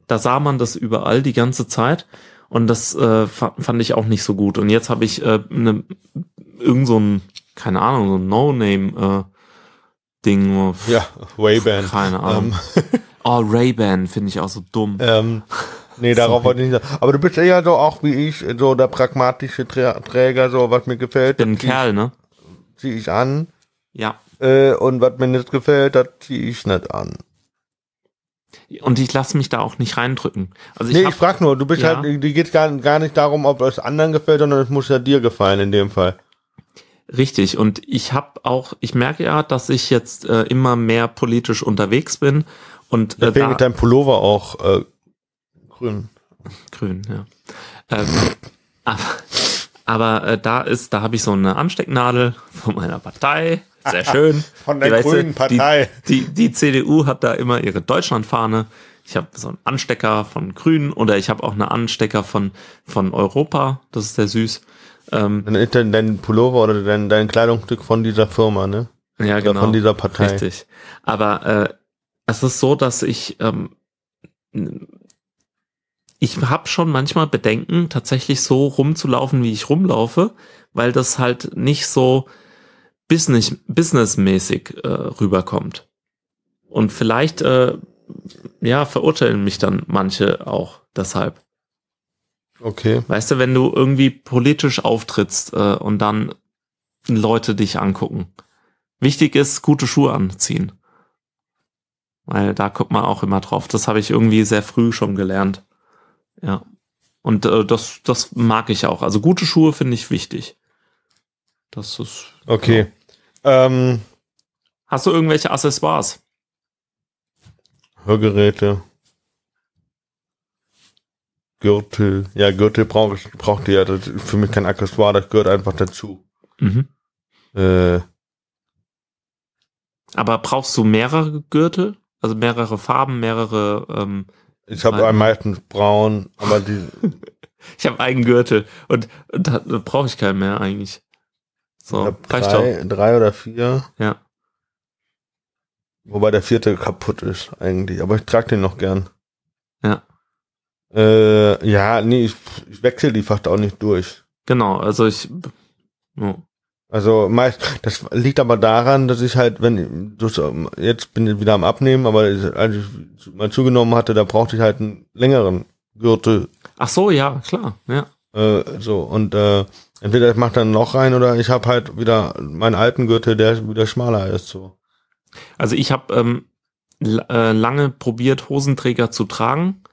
da sah man das überall die ganze Zeit und das äh, fand ich auch nicht so gut. Und jetzt habe ich äh, ne, irgend so ein, keine Ahnung, so ein No-Name äh, Ding. Ja, Ray-Ban. Keine Ahnung. Um. Ähm. oh, Ray-Ban finde ich auch so dumm. Ähm, nee, darauf wollte ich nicht sagen. Aber du bist ja so auch wie ich, so der pragmatische Träger, so was mir gefällt. Bin ein Kerl, ne? ziehe ich an. Ja. Äh, und was mir nicht gefällt, das ziehe ich nicht an. Und ich lasse mich da auch nicht reindrücken. Also ich nee, hab, ich frag nur, du bist ja. halt, die geht gar, gar nicht darum, ob es anderen gefällt, sondern es muss ja dir gefallen in dem Fall. Richtig. Und ich habe auch, ich merke ja, dass ich jetzt äh, immer mehr politisch unterwegs bin. Und äh, Deswegen da, mit deinem Pullover auch äh, grün. Grün, ja. Ähm, aber aber äh, da ist, da habe ich so eine Anstecknadel von meiner Partei. Sehr schön. Von der die, grünen Partei. Die, die, die, CDU hat da immer ihre Deutschlandfahne. Ich habe so einen Anstecker von Grünen oder ich habe auch einen Anstecker von, von Europa. Das ist sehr süß. Ähm, dein, dein Pullover oder dein, dein Kleidungsstück von dieser Firma, ne? Ja, oder genau. Von dieser Partei. Richtig. Aber äh, es ist so, dass ich ähm, ich habe schon manchmal Bedenken, tatsächlich so rumzulaufen, wie ich rumlaufe, weil das halt nicht so business, businessmäßig äh, rüberkommt. Und vielleicht, äh, ja, verurteilen mich dann manche auch deshalb. Okay. Weißt du, wenn du irgendwie politisch auftrittst äh, und dann Leute dich angucken. Wichtig ist, gute Schuhe anziehen. Weil da guckt man auch immer drauf. Das habe ich irgendwie sehr früh schon gelernt. Ja. Und äh, das, das mag ich auch. Also gute Schuhe finde ich wichtig. Das ist. Okay. Ähm, Hast du irgendwelche Accessoires? Hörgeräte. Gürtel. Ja, Gürtel brauche ich, braucht ihr. Das ist für mich kein Accessoire, das gehört einfach dazu. Mhm. Äh, Aber brauchst du mehrere Gürtel? Also mehrere Farben, mehrere. Ähm, ich habe am meisten braun, aber die, ich habe einen Gürtel und, und da, da brauche ich keinen mehr eigentlich. ich So, reicht drei, drei oder vier. Ja. Wobei der vierte kaputt ist eigentlich. Aber ich trage den noch gern. Ja. Äh, ja, nee, ich, ich wechsle die fast auch nicht durch. Genau, also ich. Oh. Also meist, das liegt aber daran, dass ich halt, wenn du so- jetzt bin ich wieder am Abnehmen, aber als ich mal zugenommen hatte, da brauchte ich halt einen längeren Gürtel. Ach so, ja, klar. Ja. Äh, so und äh, entweder ich mache dann noch rein oder ich habe halt wieder meinen alten Gürtel, der wieder schmaler ist. So. Also ich habe ähm, äh, lange probiert, Hosenträger zu tragen.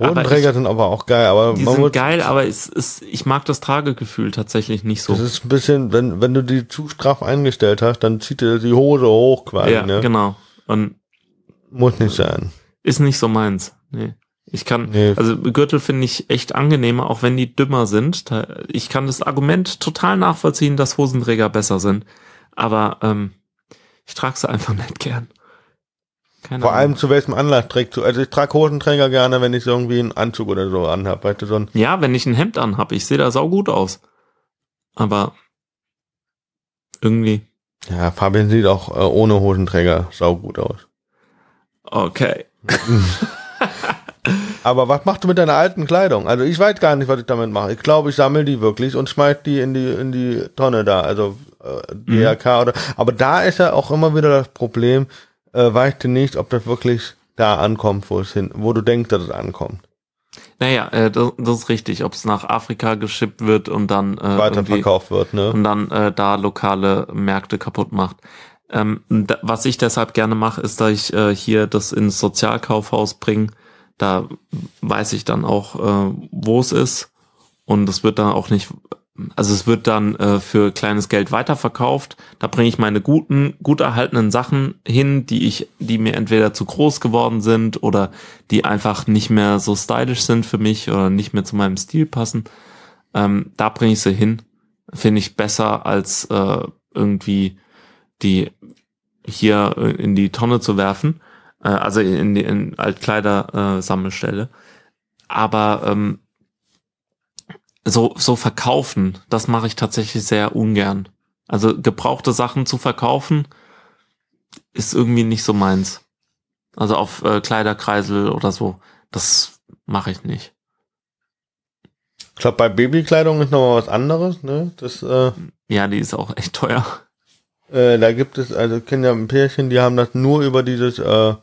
Hosenträger sind aber auch geil, aber Die man sind geil, aber es ist, ich mag das Tragegefühl tatsächlich nicht so. das ist ein bisschen, wenn wenn du die zu straff eingestellt hast, dann zieht dir die Hose hoch quasi. ja, ne? genau. Und Muss nicht sein. ist nicht so meins. Nee. Ich kann, Nee. also Gürtel finde ich echt angenehmer, auch wenn die dümmer sind. Ich kann das Argument total nachvollziehen, dass Hosenträger besser sind. Aber ähm, ich trage sie einfach nicht gern. Keine Vor allem Ahnung. zu welchem Anlass trägst du? Also ich trage Hosenträger gerne, wenn ich so irgendwie einen Anzug oder so anhab. Weißt du, so ein Ja, wenn ich ein Hemd anhab, ich sehe da saugut aus. Aber irgendwie, Ja, Fabian sieht auch äh, ohne Hosenträger saugut aus. okay. Aber was machst du mit deiner alten Kleidung? Also ich weiß gar nicht, was ich damit mache. Ich glaube, ich sammle die wirklich und schmeiß die in die in die Tonne da, also äh, DRK oder. Aber da ist ja auch immer wieder das Problem, äh, weißt du nicht, ob das wirklich da ankommt, wo es hin, wo du denkst, dass es ankommt. Naja, äh, das, das ist richtig, ob es nach Afrika geschippt wird und dann äh, Weiterverkauft wird, ne? und dann äh, da lokale Märkte kaputt macht. Ähm, da, was ich deshalb gerne mache, ist, dass ich äh, hier das ins Sozialkaufhaus bringe. Da weiß ich dann auch, äh, wo es ist. Und es wird dann auch nicht, also es wird dann äh, für kleines Geld weiterverkauft. Da bringe ich meine guten, gut erhaltenen Sachen hin, die ich, die mir entweder zu groß geworden sind oder die einfach nicht mehr so stylisch sind für mich oder nicht mehr zu meinem Stil passen. Ähm, da bringe ich sie hin finde ich besser als äh, irgendwie die hier äh, in die Tonne zu werfen, äh, also in die in Altkleider äh. Aber ähm, so so verkaufen, das mache ich tatsächlich sehr ungern. Also gebrauchte Sachen zu verkaufen ist irgendwie nicht so meins. Also auf äh, Kleiderkreisel oder so, das mache ich nicht. Ich glaube, bei Babykleidung ist noch was anderes, ne? Das, äh, Ja, die ist auch echt teuer. äh, da gibt es, also ich kenne ja ein Pärchen, die haben das nur über dieses, äh,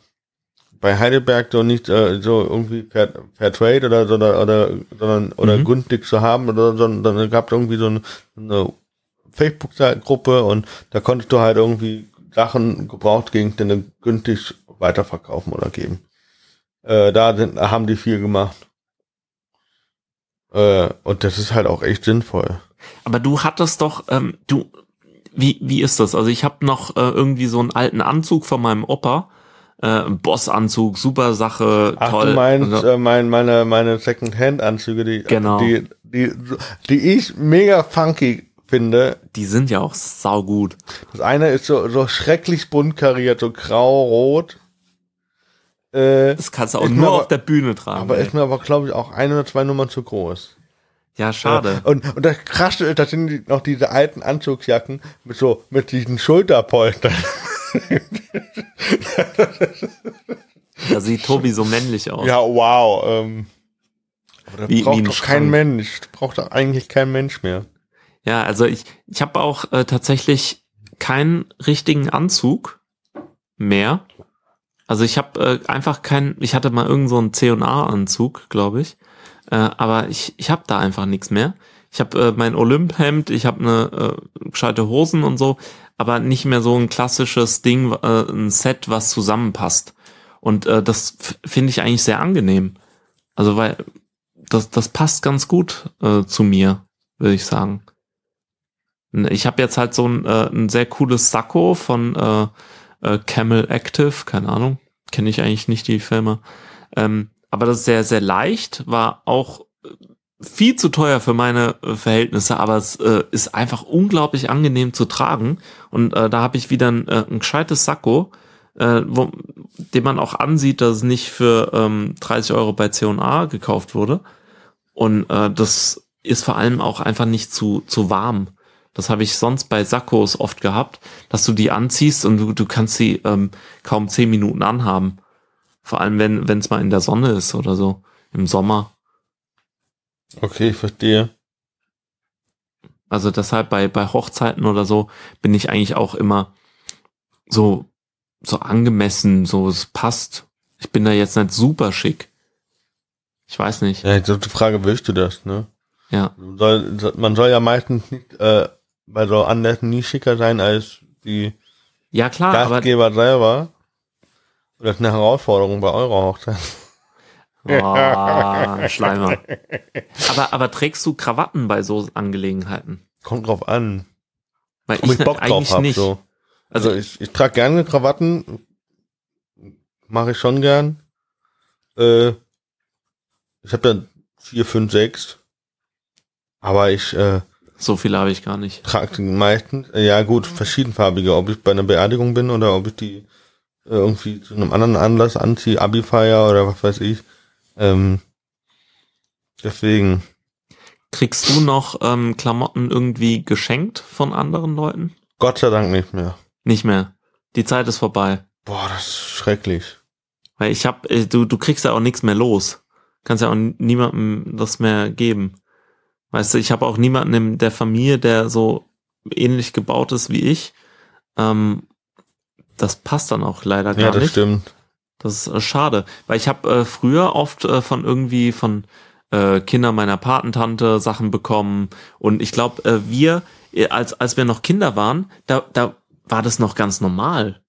bei Heidelberg so nicht äh, so irgendwie Fair, Fair Trade oder oder oder sondern oder Mhm. günstig zu haben oder so, sondern dann gab es irgendwie so eine, eine Facebook-Gruppe und da konntest du halt irgendwie Sachen gebraucht Gegenstände günstig weiterverkaufen oder geben. Äh, da sind, haben die viel gemacht. Äh, und das ist halt auch echt sinnvoll. Aber du hattest doch, ähm, du, wie, wie ist das? Also ich habe noch äh, irgendwie so einen alten Anzug von meinem Opa, äh, Bossanzug, super Sache, Ach, toll. du meinst Also, äh, mein, meine, meine Second-Hand-Anzüge, die, Genau. die, die, die ich mega funky finde. die sind ja auch saugut. Das eine ist so, so schrecklich bunt kariert, so grau-rot. Äh, Das kannst du auch nur aber- auf der Bühne tragen. aber ey. ist mir aber, glaube ich, auch ein oder zwei Nummern zu groß. ja, schade. Und, und das krasse ist, das sind noch diese alten Anzugsjacken mit so, mit diesen Schulterpolstern. Da sieht Tobi so männlich aus. ja, wow. Ähm, aber Wie- wie braucht ein doch kein Schrank. Mensch. Braucht doch eigentlich kein Mensch mehr. Ja, also ich, ich habe auch äh, tatsächlich keinen richtigen Anzug mehr. Also ich habe äh, einfach keinen, ich hatte mal irgend so einen C&A-Anzug, glaube ich. Äh, aber ich, ich habe da einfach nichts mehr. Ich habe äh, mein Olymp-Hemd, ich habe eine äh, gescheite Hosen und so, aber nicht mehr so ein klassisches Ding, äh, ein Set, was zusammenpasst. Und äh, das finde ich eigentlich sehr angenehm. Also weil das, das passt ganz gut äh, zu mir, würde ich sagen. Ich habe jetzt halt so ein, äh, ein sehr cooles Sakko von äh, äh, Camel Active, keine Ahnung, kenne ich eigentlich nicht die Filme. Ähm, aber das ist sehr, sehr leicht, war auch äh, viel zu teuer für meine äh, Verhältnisse, aber es äh, ist einfach unglaublich angenehm zu tragen. Und äh, da habe ich wieder ein, äh, ein gescheites Sakko, äh, wo, den man auch ansieht, dass es nicht für ähm, 30 Euro bei C&A gekauft wurde. Und äh, das ist vor allem auch einfach nicht zu, zu warm. Das habe ich sonst bei Sakkos oft gehabt, dass du die anziehst und du, du kannst sie ähm, kaum zehn Minuten anhaben. Vor allem, wenn es mal in der Sonne ist oder so, im Sommer. Okay, ich verstehe. Also deshalb bei, bei Hochzeiten oder so bin ich eigentlich auch immer so, so angemessen, so es passt. Ich bin da jetzt nicht super schick. Ich weiß nicht. Ja, die Frage, willst du das, ne? Ja. Du Soll, man soll ja meistens nicht, äh, bei so Anlässen nie schicker sein als die Ja klar, Gastgeber selber. Und das ist eine Herausforderung bei eurer Hochzeit. Oh, Schleimer. Aber, aber trägst du Krawatten bei so Angelegenheiten? Kommt drauf an, Weil ob ich ich Bock drauf eigentlich hab, nicht. so. Also ich, ich trage gerne Krawatten. Mache ich schon gern. Äh, ich habe dann vier, fünf, sechs. Aber ich äh, So viele habe ich gar nicht. trage die meisten. Äh, ja gut, verschiedenfarbige. Ob ich bei einer Beerdigung bin oder ob ich die äh, irgendwie zu einem anderen Anlass anziehe, Abi-Feier oder was weiß ich. Ähm, deswegen. Kriegst du noch ähm, Klamotten irgendwie geschenkt von anderen Leuten? Gott sei Dank nicht mehr. Nicht mehr. Die Zeit ist vorbei. Boah, das ist schrecklich. Weil ich hab, äh, du, du kriegst ja auch nichts mehr los. Kannst ja auch niemandem das mehr geben. Weißt du, ich habe auch niemanden in der Familie, der so ähnlich gebaut ist wie ich. Ähm, das passt dann auch leider gar Ja, das nicht. stimmt. Das ist äh, schade, weil ich habe äh, früher oft äh, von irgendwie von äh, Kindern meiner Patentante Sachen bekommen und ich glaube, äh, wir äh, als als wir noch Kinder waren, da da war das noch ganz normal.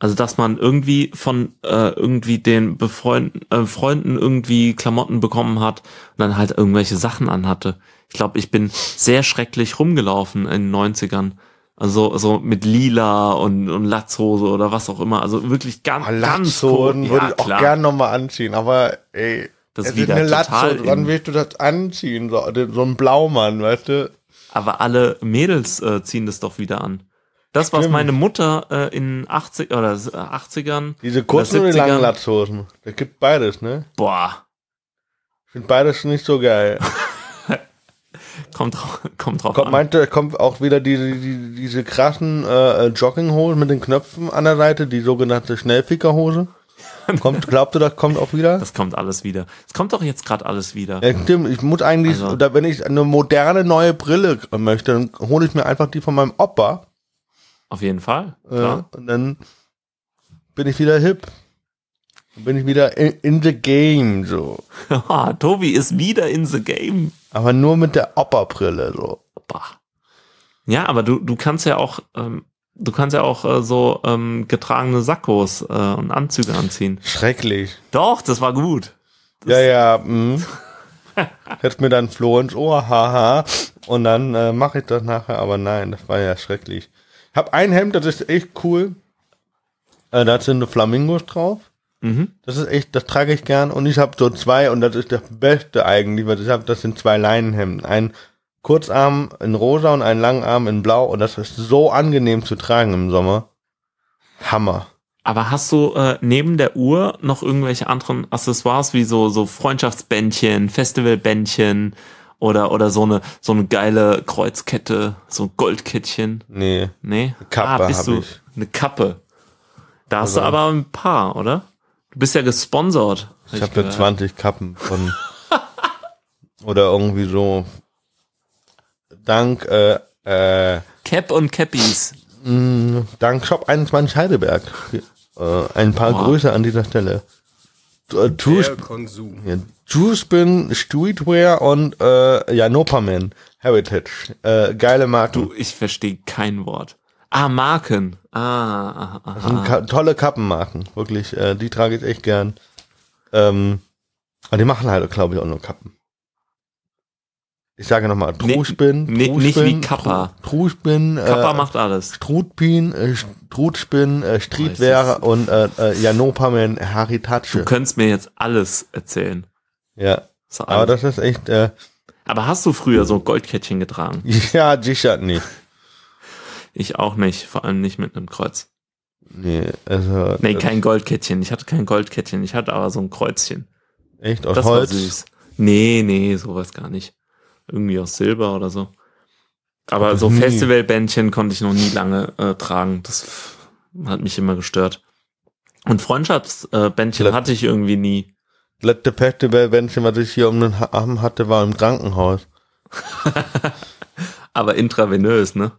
Also dass man irgendwie von äh, irgendwie den Befreunden äh, Freunden irgendwie Klamotten bekommen hat und dann halt irgendwelche Sachen anhatte. Ich glaube, ich bin sehr schrecklich rumgelaufen in den 90ern. Also so mit Lila und, und Latzhose oder was auch immer. Also wirklich ganz, Oh, ganz Latzhosen cool. würde Ja, ich auch gern nochmal anziehen, aber ey, Das ist wieder eine total Latzhose, wann willst du das anziehen? So, so ein Blaumann, weißt du? Aber alle Mädels äh, ziehen das doch wieder an. Das, was Stimmt. meine Mutter äh, in 80 oder 80ern, Diese kurzen oder die 70ern. langen Latzhosen. Da gibt beides, ne? boah, Ich finde beides nicht so geil. kommt, drauf- kommt drauf Kommt, an. meinte, kommt auch wieder diese, die, diese krassen äh, Jogginghosen mit den Knöpfen an der Seite, die sogenannte Schnellfickerhose. Kommt, glaubt ihr, das kommt auch wieder? Das kommt alles wieder. Es kommt doch jetzt gerade alles wieder. Ja, stimmt. Ich muss eigentlich, Also- wenn ich eine moderne neue Brille möchte, dann hole ich mir einfach die von meinem Opa. Auf jeden Fall. Äh, und dann bin ich wieder hip. Bin ich wieder in, in the game, so. Haha, Tobi ist wieder in the game. Aber nur mit der Opa-Brille, so. Ja, aber du, du kannst ja auch, ähm, du kannst ja auch äh, so ähm, getragene Sakkos äh, und Anzüge anziehen. Schrecklich. Doch, das war gut. Ja, ja, mh. Hätte mir dann Floh ins Ohr, haha. Und dann äh, mache ich das nachher, aber nein, das war ja schrecklich. Ich habe ein Hemd, das ist echt cool. Äh, da sind Flamingos drauf. Mhm. Das ist echt, das trage ich gern. Und ich habe so zwei, und das ist das Beste eigentlich, weil ich habe, das sind zwei Leinenhemden. Ein Kurzarm in rosa und ein Langarm in blau. Und das ist so angenehm zu tragen im Sommer. Hammer. Aber hast du äh, neben der Uhr noch irgendwelche anderen Accessoires wie so so Freundschaftsbändchen, Festivalbändchen oder oder so eine so eine geile Kreuzkette, so ein Goldkettchen? Nee. Nee. Kappe ah, bist du ich. eine Kappe? Da hast Also- du aber ein paar, oder? Du bist ja gesponsert. Ich habe gehört. 20 Kappen von. oder irgendwie so. Dank, äh, äh, Cap und Cappies. mh, dank Shop 21 Heidelberg. Äh, ein paar Wow. Grüße an dieser Stelle. Äh, True, Der Konsum. ja, Juicebin, Streetwear und äh, ja, Nopaman, Heritage. Äh, geile Marken. Du, ich verstehe kein Wort. Ah, Marken. Ah, aha, Das sind aha. ka tolle Kappenmarken, wirklich. Äh, die trage ich echt gern. Ähm, aber die machen halt, glaube ich, auch nur Kappen. Ich sage nochmal, Nee, Truspin, nee, nicht wie Kappa. Truspin, Kappa äh, macht alles. Strutpin, äh, Strutspin, äh, Streetwear und äh, äh, Janopaman Du Heritage. könntest mir jetzt alles erzählen. Ja, aber das ist echt, äh, Aber hast du früher so Goldkettchen getragen? ja, sicher nicht. Ich auch nicht, vor allem nicht mit einem Kreuz. Nee, also. Nee, kein Goldkettchen. Ich hatte kein Goldkettchen, ich hatte aber so ein Kreuzchen. Echt aus Das Holz. war süß. Nee, nee, sowas gar nicht. Irgendwie aus Silber oder so. Aber so nie. Festivalbändchen konnte ich noch nie lange äh, tragen. Das hat mich immer gestört. Und Freundschaftsbändchen Let- hatte ich irgendwie nie. Letzte Festivalbändchen, was ich hier um den Arm hatte, war im Krankenhaus. Aber intravenös, ne?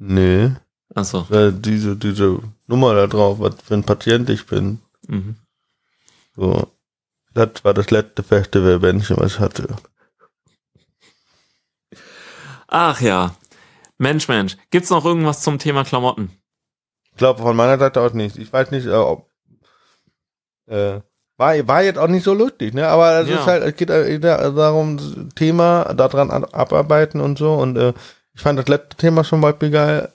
Nee. Achso. Äh, diese, diese Nummer da drauf, was für ein Patient ich bin. Mhm. So. Das war das letzte Festivalbändchen, was ich hatte. Ach ja. Mensch, Mensch. Gibt's noch irgendwas zum Thema Klamotten? Ich glaube von meiner Seite aus nicht. Ich weiß nicht, äh, ob. Äh, war, war jetzt auch nicht so lustig, ne? Aber es Ja. ist halt, es geht da- darum, Thema daran an- abarbeiten und so. Und äh, ich fand das letzte Thema schon mal geil.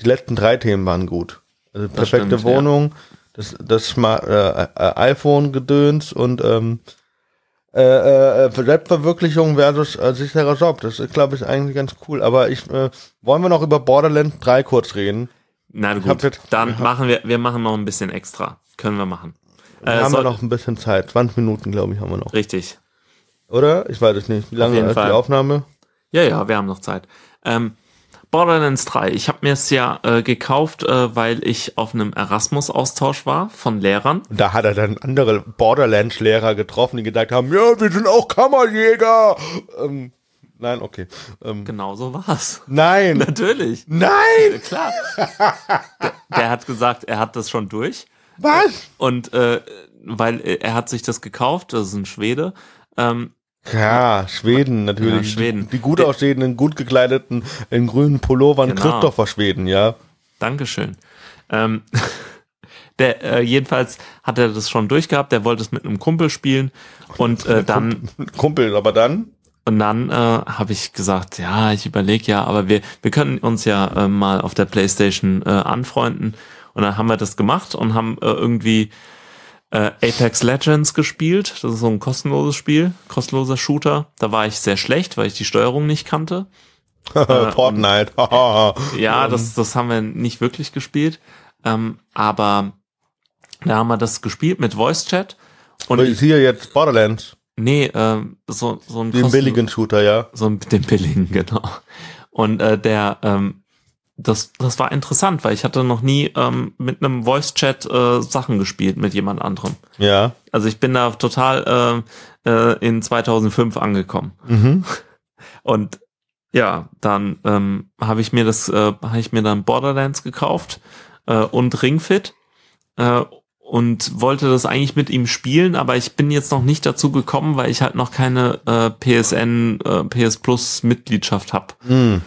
Die letzten drei Themen waren gut. Also perfekte stimmt, ja. Wohnung, das, das Smart, äh, äh, iPhone-Gedöns und ähm, äh, äh, Selbstverwirklichung versus äh, sicherer Job. Das ist, glaube ich, eigentlich ganz cool. Aber ich äh, wollen wir noch über Borderlands 3 kurz reden? Na gut, jetzt- dann hab- machen wir, wir machen noch ein bisschen extra. Können wir machen. Äh, haben wir noch ein bisschen Zeit. 20 Minuten, glaube ich, haben wir noch. Richtig. Oder? Ich weiß es nicht. Wie lange ist die Aufnahme? Ja, ja, wir haben noch Zeit. Ähm, Borderlands 3. Ich habe mir es ja äh, gekauft, äh, weil ich auf einem Erasmus-Austausch war von Lehrern. Und da hat er dann andere Borderlands-Lehrer getroffen, die gedacht haben, ja, wir sind auch Kammerjäger. Ähm, nein, okay. Ähm, Genau so war's. nein, Natürlich. nein, Ja, klar. der, der hat gesagt, er hat das schon durch. was? Und äh, weil er hat sich das gekauft, das ist ein Schwede. Ähm, Ja, Schweden natürlich. Ja, Schweden. Die, die gut aussehenden, gut gekleideten, in grünen Pullovern, Genau. Christopher Schweden, ja. Dankeschön. Ähm, der, äh, jedenfalls hat er das schon durchgehabt, der wollte es mit einem Kumpel spielen und äh, dann Kumpel, aber dann? Und dann äh, habe ich gesagt, ja, ich überlege ja, aber wir, wir können uns ja äh, mal auf der Playstation äh, anfreunden. Und dann haben wir das gemacht und haben äh, irgendwie äh, Apex Legends gespielt. Das ist so ein kostenloses Spiel, kostenloser Shooter. Da war ich sehr schlecht, weil ich die Steuerung nicht kannte. Fortnite. Ja, das, das haben wir nicht wirklich gespielt. Ähm, aber da haben wir das gespielt mit Voice Chat. Und ist hier jetzt Borderlands, nee, ähm, so, so ein den billigen Shooter, ja. so ein den billigen, genau. Und äh, der, ähm, das, das war interessant, weil ich hatte noch nie ähm, mit einem Voice-Chat äh, Sachen gespielt mit jemand anderem. Ja. Also ich bin da total äh, äh, in 2005 angekommen. Mhm. Und ja, dann ähm, habe ich mir das, äh, habe ich mir dann Borderlands gekauft äh, und Ringfit äh, und wollte das eigentlich mit ihm spielen, aber ich bin jetzt noch nicht dazu gekommen, weil ich halt noch keine äh, PSN, äh, PS Plus Mitgliedschaft habe. Mhm.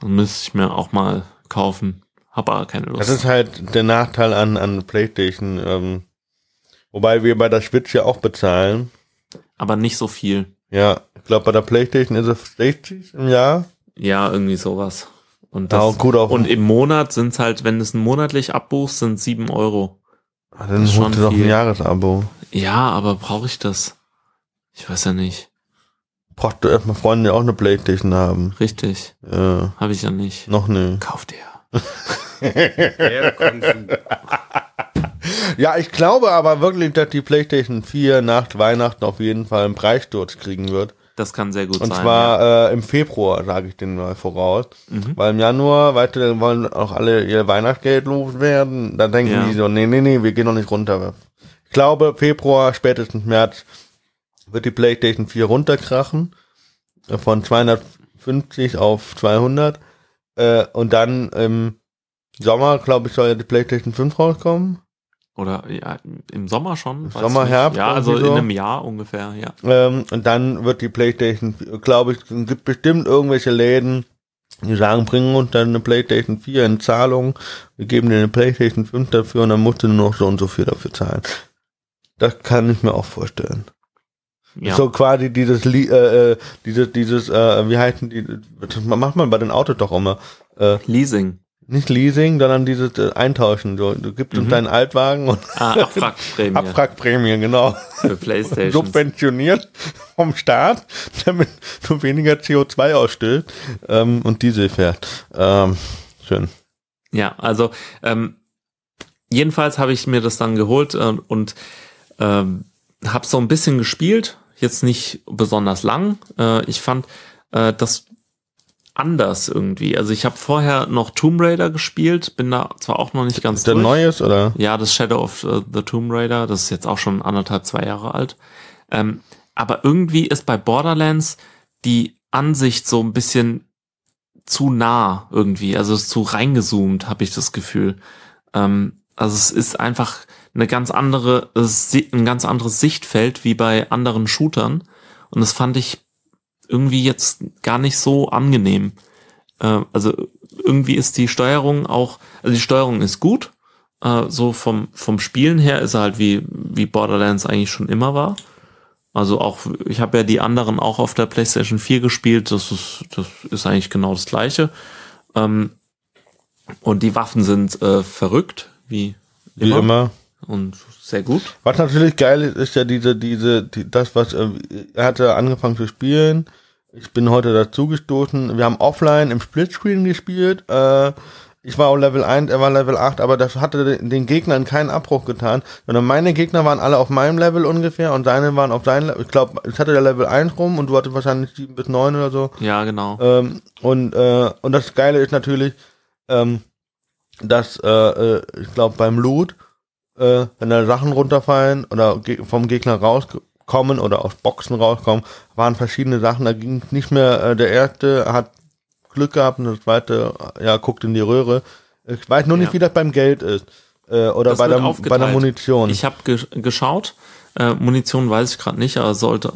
Dann müsste ich mir auch mal kaufen. Hab aber keine Lust. Das ist halt der Nachteil an, an PlayStation. Ähm, wobei wir bei der Switch ja auch bezahlen. aber nicht so viel. Ja, ich glaube bei der PlayStation ist es 60 im Jahr. Ja, irgendwie sowas. Und das, auch gut auch. und im Monat sind es halt, wenn du es monatlich abbuchst, sind sieben Euro. Ah, dann holst du doch ein. Jahresabo. Ja, aber brauche ich das? Ich weiß ja nicht. Brauchst du erstmal Freunde, die auch eine Playstation haben. Richtig. Ja, Habe ich ja nicht. noch ne. Kauf dir. Der Konsum. Ja, ich glaube aber wirklich, dass die Playstation 4 nach Weihnachten auf jeden Fall einen Preissturz kriegen wird. Das kann sehr gut Und sein. zwar äh, im Februar, sage ich den mal voraus. Mhm. Weil im Januar, weißt du, dann wollen auch alle ihr Weihnachtsgeld loswerden. Dann denken Ja. die so, nee, nee, nee, wir gehen noch nicht runter. Ich glaube, Februar, spätestens März wird die PlayStation 4 runterkrachen. Äh, Von 250 auf 200. Äh, und dann im Sommer, glaube ich, soll ja die PlayStation 5 rauskommen. Oder ja, im Sommer schon. Sommer. Herbst, Ja, also in so. einem Jahr ungefähr, ja. Ähm, und dann wird die PlayStation, glaube ich, es gibt bestimmt irgendwelche Läden, die sagen, bringen uns dann eine PlayStation 4 in Zahlung, wir geben dir eine PlayStation 5 dafür und dann musst du nur noch so und so viel dafür zahlen. Das kann ich mir auch vorstellen. Ja. So quasi dieses, äh, äh, dieses, dieses, äh, wie heißen die, das macht man bei den Autos doch immer. Äh, Leasing. nicht Leasing, sondern dieses äh, Eintauschen. So, du gibst uns Mhm. deinen Altwagen und Ah, Abwrackprämie Abwrackprämie, genau. für Playstation. subventioniert vom Staat, damit du weniger CO2 ausstößt ähm, und Diesel fährt. Ähm, schön. Ja, also ähm, jedenfalls habe ich mir das dann geholt äh, und ähm, habe so ein bisschen gespielt, jetzt nicht besonders lang. Äh, ich fand äh, das anders irgendwie. Also ich habe vorher noch Tomb Raider gespielt, bin da zwar auch noch nicht ganz Ist der durch. Neues oder? Ja, das Shadow of äh, the Tomb Raider, das ist jetzt auch schon anderthalb, zwei Jahre alt. Ähm, aber irgendwie ist bei Borderlands die Ansicht so ein bisschen zu nah irgendwie, also ist zu reingezoomt, habe ich das Gefühl. Ähm, also es ist einfach eine ganz andere, ein ganz anderes Sichtfeld wie bei anderen Shootern. Und das fand ich irgendwie jetzt gar nicht so angenehm. Äh, also irgendwie ist die Steuerung auch, also die Steuerung ist gut, äh, so vom, vom Spielen her ist er halt wie, wie Borderlands eigentlich schon immer war. Also auch, ich habe ja die anderen auch auf der PlayStation 4 gespielt, das ist, das ist eigentlich genau das gleiche. Ähm, und die Waffen sind äh, verrückt, wie Wie immer, immer. und sehr gut. Was natürlich geil ist, ist ja diese, diese, die, das, was äh, er hatte angefangen zu spielen. Ich bin heute dazugestoßen. Wir haben offline im Splitscreen gespielt. Äh, ich war auch Level 1, er war Level 8, aber das hatte den- Gegnern keinen Abbruch getan, sondern meine Gegner waren alle auf meinem Level ungefähr und seine waren auf deinem Level. Ich glaube, ich hatte der Level 1 rum und du hattest wahrscheinlich 7 bis 9 oder so. Ja, genau. Ähm, und, äh, und das Geile ist natürlich, ähm, dass, äh, äh, ich glaube, beim Loot, äh, wenn da Sachen runterfallen oder ge vom Gegner rauskommen oder aus Boxen rauskommen, waren verschiedene Sachen. Da ging nicht mehr, äh, der erste hat Glück gehabt und der zweite, ja, guckt in die Röhre. Ich weiß nur nicht, Ja. wie das beim Geld ist. Äh, oder Das bei der, bei der. Munition. Ich habe ge geschaut. Äh, Munition weiß ich gerade nicht, aber sollte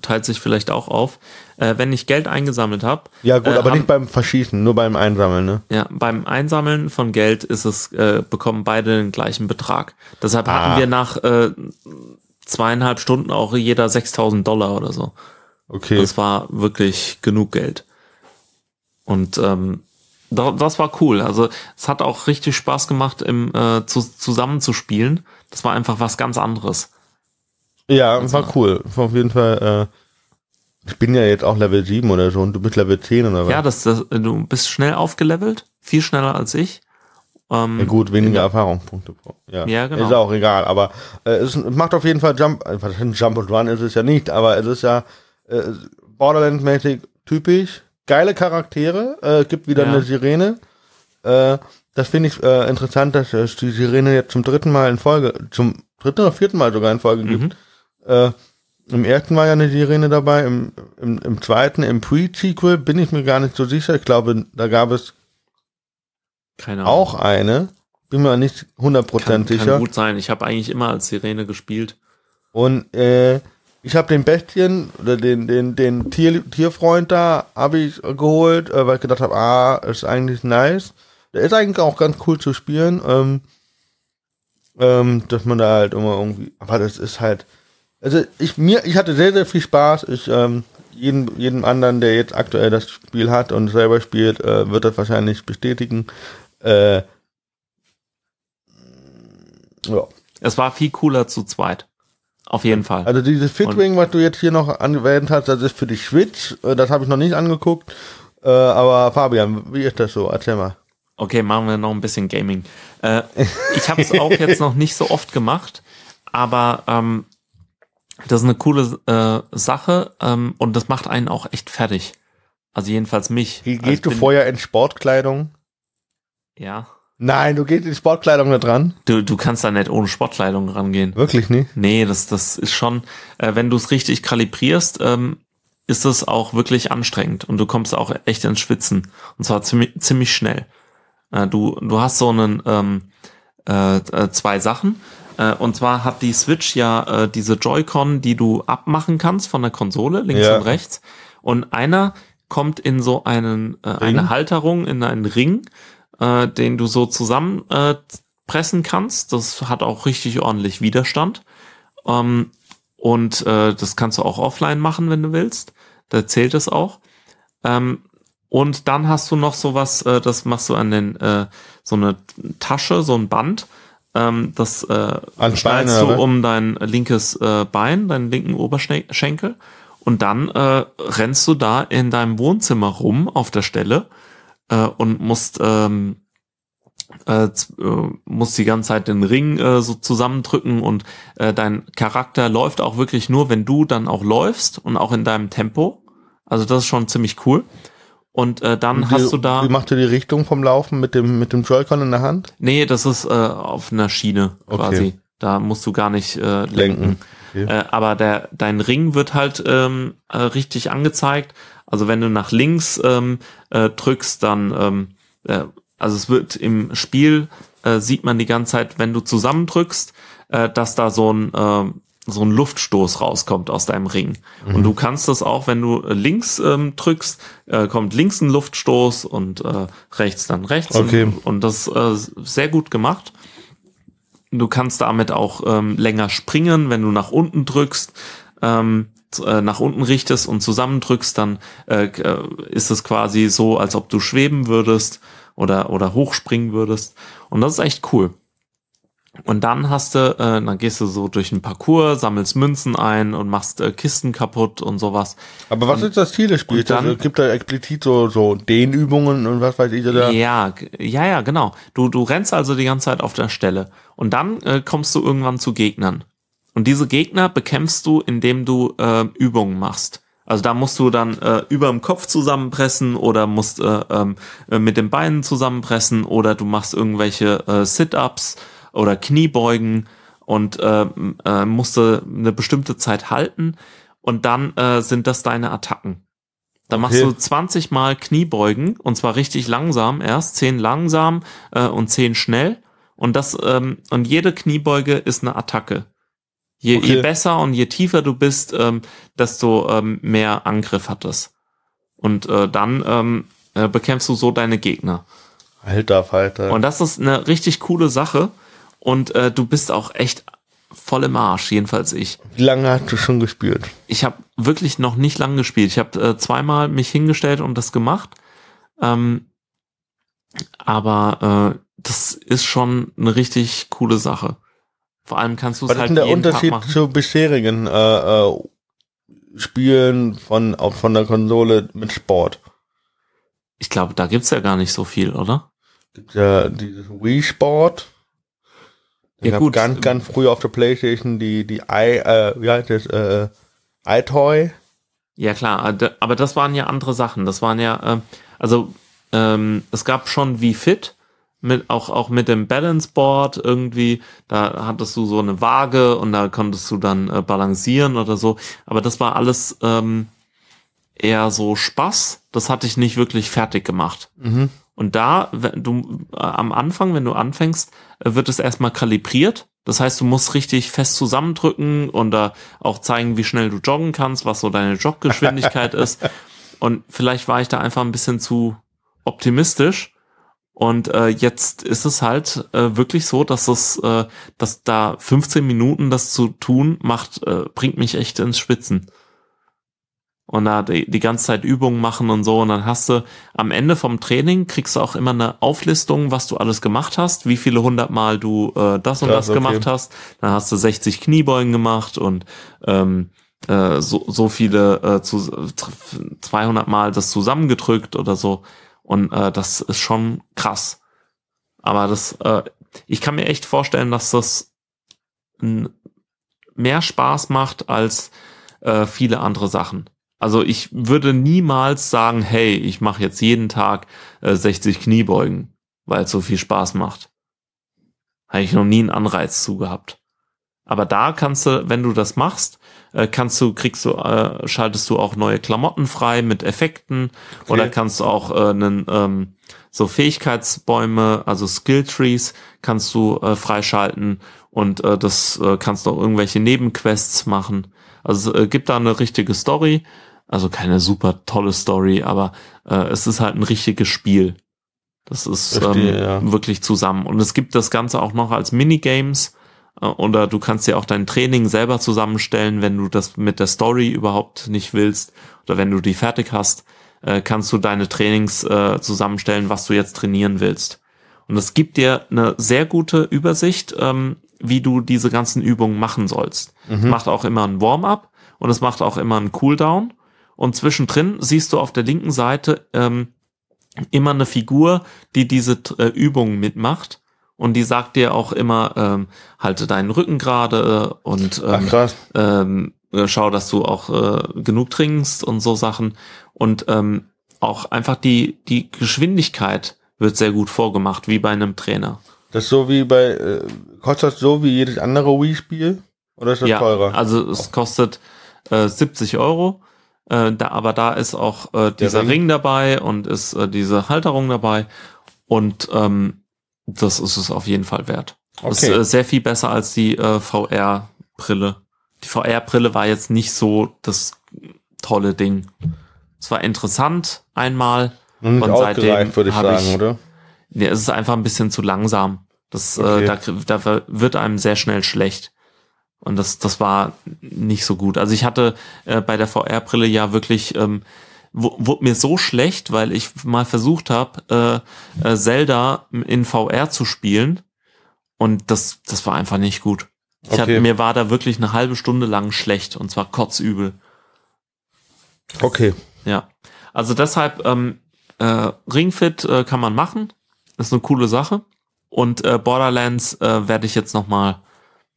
teilt sich vielleicht auch auf. Äh, wenn ich Geld eingesammelt habe, ja gut, äh, aber haben- nicht beim Verschießen, nur beim Einsammeln, ne? ja, beim Einsammeln von Geld ist es äh, bekommen beide den gleichen Betrag. Deshalb Ah. hatten wir nach äh, zweieinhalb Stunden auch jeder 6.000 Dollar oder so. Okay. Das war wirklich genug Geld. Und ähm, da- das war cool. Also es hat auch richtig Spaß gemacht, im äh, zu, zusammen zu spielen. Das war einfach was ganz anderes. Ja, war cool. War auf jeden Fall, äh, ich bin ja jetzt auch Level 7 oder so und du bist Level 10 oder was? Ja, das, das, du bist schnell aufgelevelt, viel schneller als ich. Ähm, Ja, gut, weniger Erfahrungspunkte. pro- Ja, Ja, genau. Ist auch egal, aber äh, es macht auf jeden Fall Jump, äh, was heißt Jump and Run ist es ja nicht, aber es ist ja äh, Borderlands-mäßig typisch. Geile Charaktere, äh, gibt wieder Ja. eine Sirene. Äh, das finde ich äh, interessant, dass es die Sirene jetzt zum dritten Mal in Folge, zum dritten oder vierten Mal sogar in Folge gibt. Mhm. Äh, Im ersten war ja eine Sirene dabei, im, im, im zweiten, im Pre-Sequel bin ich mir gar nicht so sicher. Ich glaube, da gab es Keine Ahnung. auch eine. Bin mir nicht 100% kann, sicher. kann gut sein. Ich habe eigentlich immer als Sirene gespielt. Und äh, ich habe den Bestien oder den den den Tier, Tierfreund da habe ich geholt, äh, weil ich gedacht habe, ah, ist eigentlich nice. Der ist eigentlich auch ganz cool zu spielen. Ähm, ähm, dass man da halt immer irgendwie, aber das ist halt, also ich mir, ich hatte sehr sehr viel Spaß. Ich ähm, jeden jedem anderen, der jetzt aktuell das Spiel hat und selber spielt, äh, wird das wahrscheinlich bestätigen. Äh, ja. Es war viel cooler zu zweit. Auf jeden Fall. Also dieses Fitwing, was du jetzt hier noch angewählt hast, das ist für die Switch. Äh, Das habe ich noch nicht angeguckt. Äh, aber Fabian, wie ist das so? Erzähl mal. Okay, machen wir noch ein bisschen Gaming. Äh, ich habe es auch jetzt noch nicht so oft gemacht, aber ähm, das ist eine coole äh, Sache ähm, und das macht einen auch echt fertig. Also jedenfalls mich. Also gehst ich du vorher in Sportkleidung? Ja. Nein, du gehst in Sportkleidung da dran? Du, du kannst da nicht ohne Sportkleidung rangehen. Wirklich nicht? Nee, das, das ist schon, äh, wenn du es richtig kalibrierst, ähm, ist es auch wirklich anstrengend und du kommst auch echt ins Schwitzen. Und zwar ziemlich, ziemlich schnell. Äh, du, du hast so einen, ähm, äh, äh, zwei Sachen. Äh, und zwar hat die Switch ja äh, diese Joy-Con, die du abmachen kannst von der Konsole, links Ja. und rechts. Und einer kommt in so einen, äh, eine Halterung, in einen Ring, äh, den du so zusammen äh, pressen kannst. Das hat auch richtig ordentlich Widerstand. Ähm, und äh, das kannst du auch offline machen, wenn du willst. Da zählt es auch. Ähm, und dann hast du noch sowas, äh, das machst du an den, äh, so eine Tasche, so ein Band. Ähm, das äh, schnallst Bein, du oder? um dein linkes äh, Bein, deinen linken Oberschenkel. Und dann äh, rennst du da in deinem Wohnzimmer rum auf der Stelle äh, und musst ähm, äh, äh, musst die ganze Zeit den Ring äh, so zusammendrücken und äh, dein Charakter läuft auch wirklich nur, wenn du dann auch läufst und auch in deinem Tempo. Also das ist schon ziemlich cool. Und äh, dann wie, hast du da. Wie macht ihr die Richtung vom Laufen mit dem, mit dem Joy-Con in der Hand? Nee, das ist äh, auf einer Schiene Okay. quasi. Da musst du gar nicht äh, lenken. Lenken. Okay. Äh, aber der, dein Ring wird halt ähm, äh, richtig angezeigt. Also wenn du nach links ähm, äh, drückst, dann, ähm, äh, also es wird im Spiel, äh, sieht man die ganze Zeit, wenn du zusammendrückst, äh, dass da so ein, äh, so ein Luftstoß rauskommt aus deinem Ring. Und du kannst das auch, wenn du links ähm, drückst, äh, kommt links ein Luftstoß und äh, rechts dann rechts. Okay. Und, und das äh, sehr gut gemacht. Du kannst damit auch ähm, länger springen, wenn du nach unten drückst, ähm, äh, nach unten richtest und zusammendrückst, dann äh, äh, ist es quasi so, als ob du schweben würdest oder oder hochspringen würdest. Und das ist echt cool. Und dann hast du, äh, dann gehst du so durch einen Parcours, sammelst Münzen ein und machst äh, Kisten kaputt und sowas. Aber was ist das Ziel des Spiels? und dann- also, gibt da explizit so, so Dehnübungen und was weiß ich da? Ja, ja, ja, genau. Du, du rennst also die ganze Zeit auf der Stelle. Und dann äh, kommst du irgendwann zu Gegnern. Und diese Gegner bekämpfst du, indem du äh, Übungen machst. Also da musst du dann äh, über dem Kopf zusammenpressen oder musst äh, ähm, äh, mit den Beinen zusammenpressen oder du machst irgendwelche äh, Sit-ups oder Kniebeugen und äh, äh, musst du eine bestimmte Zeit halten und dann äh, sind das deine Attacken. Da machst Okay. du 20 Mal Kniebeugen und zwar richtig langsam erst, 10 langsam äh, und 10 schnell und das ähm, und jede Kniebeuge ist eine Attacke. Je, Okay. je besser und je tiefer du bist, ähm, desto ähm, mehr Angriff hat es. Und äh, dann ähm, äh, bekämpfst du so deine Gegner. Alter Falter. Und das ist eine richtig coole Sache. Und äh, du bist auch echt voll im Arsch, jedenfalls ich. Wie lange hast du schon gespielt? Ich habe wirklich noch nicht lang gespielt. Ich habe äh, zweimal mich hingestellt und das gemacht. Ähm, aber äh, das ist schon eine richtig coole Sache. Vor allem kannst du es Was ist halt denn der Unterschied zu bisherigen äh, äh, Spielen von, auch von der Konsole mit Sport? Ich glaube, da gibt's ja gar nicht so viel, oder? Gibt ja dieses Wii Sport. Ja, gab gut. Ganz, ganz früh auf der Playstation die, die i, äh, wie heißt das, äh, iToy. Ja klar, äh, aber das waren ja andere Sachen. Das waren ja, ähm, also ähm, es gab schon wie Fit mit auch auch mit dem Balance Board irgendwie. Da hattest du so eine Waage und da konntest du dann äh, balancieren oder so. Aber das war alles ähm, eher so Spaß. Das hatte ich nicht wirklich fertig gemacht. Mhm. Und da, wenn du äh, am Anfang, wenn du anfängst, äh, wird es erstmal kalibriert. Das heißt, du musst richtig fest zusammendrücken und da auch zeigen, wie schnell du joggen kannst, was so deine Joggeschwindigkeit ist. Und vielleicht war ich da einfach ein bisschen zu optimistisch. Und äh, jetzt ist es halt äh, wirklich so, dass es, äh, dass da 15 Minuten das zu tun macht, äh, bringt mich echt ins Spitzen und da die, die ganze Zeit Übungen machen und so. Und dann hast du am Ende vom Training kriegst du auch immer eine Auflistung, was du alles gemacht hast, wie viele hundertmal du äh, das und Krass, das okay. gemacht hast. Dann hast du 60 Kniebeugen gemacht und ähm, äh, so, so viele äh, zu, 200 Mal das zusammengedrückt oder so. Und äh, das ist schon krass. Aber das, äh, ich kann mir echt vorstellen, dass das mehr Spaß macht als äh, viele andere Sachen. Also ich würde niemals sagen, hey, ich mache jetzt jeden Tag äh, 60 Kniebeugen, weil es so viel Spaß macht. Habe ich noch nie einen Anreiz zu gehabt. Aber da kannst du, wenn du das machst, äh, kannst du, kriegst du, äh, schaltest du auch neue Klamotten frei mit Effekten Okay. oder kannst du auch äh, einen, ähm, so Fähigkeitsbäume, also Skill Trees, kannst du äh, freischalten und äh, das äh, kannst du auch irgendwelche Nebenquests machen. Also äh, gibt da eine richtige Story, also keine super tolle Story, aber äh, es ist halt ein richtiges Spiel. Das ist Verstehe, ähm, ja. wirklich zusammen. Und es gibt das Ganze auch noch als Minigames. äh, Oder du kannst dir auch dein Training selber zusammenstellen, wenn du das mit der Story überhaupt nicht willst. Oder wenn du die fertig hast, äh, kannst du deine Trainings äh, zusammenstellen, was du jetzt trainieren willst. Und es gibt dir eine sehr gute Übersicht, ähm, wie du diese ganzen Übungen machen sollst. Es macht auch immer ein Warm-up und es macht auch immer einen Cooldown. Und zwischendrin siehst du auf der linken Seite ähm, immer eine Figur, die diese äh, Übungen mitmacht. Und die sagt dir auch immer, ähm, halte deinen Rücken gerade äh, und Ach ähm, ähm, äh, schau, dass du auch äh, genug trinkst und so Sachen. Und ähm, auch einfach die, die Geschwindigkeit wird sehr gut vorgemacht, wie bei einem Trainer. Das ist so wie bei, äh, kostet das so wie jedes andere Wii-Spiel? Oder ist das ja, teurer? also es kostet äh, 70 Euro. Äh, da, aber da ist auch äh, dieser Ring. Ring. dabei und ist äh, diese Halterung dabei. Und ähm, das ist es auf jeden Fall wert. Das ist Okay. äh, sehr viel besser als die äh, VR-Brille. Die VR-Brille war jetzt nicht so das tolle Ding. Es war interessant einmal. Noch nicht und seitdem würde ich sagen, ich- oder? Nee, es ist einfach ein bisschen zu langsam. Das, Okay. äh, da, krie- da wird einem sehr schnell schlecht. Und das, das war nicht so gut. Also ich hatte äh, bei der VR-Brille ja wirklich, ähm, wu- wurde mir so schlecht, weil ich mal versucht habe, äh, äh, Zelda in VR zu spielen. Und das, das war einfach nicht gut. Ich Okay. hatte, mir war da wirklich eine halbe Stunde lang schlecht und zwar kotzübel. Okay. Ja. Also deshalb, ähm, äh, Ringfit äh, kann man machen. Ist eine coole Sache. Und äh, Borderlands äh, werde ich jetzt nochmal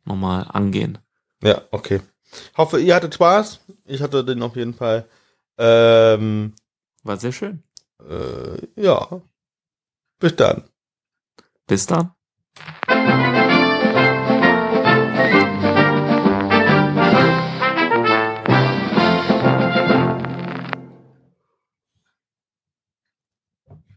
noch mal angehen. Ja, okay. Hoffe, ihr hattet Spaß. Ich hatte den auf jeden Fall. Ähm, War sehr schön. äh, ja. Bis dann. Bis dann.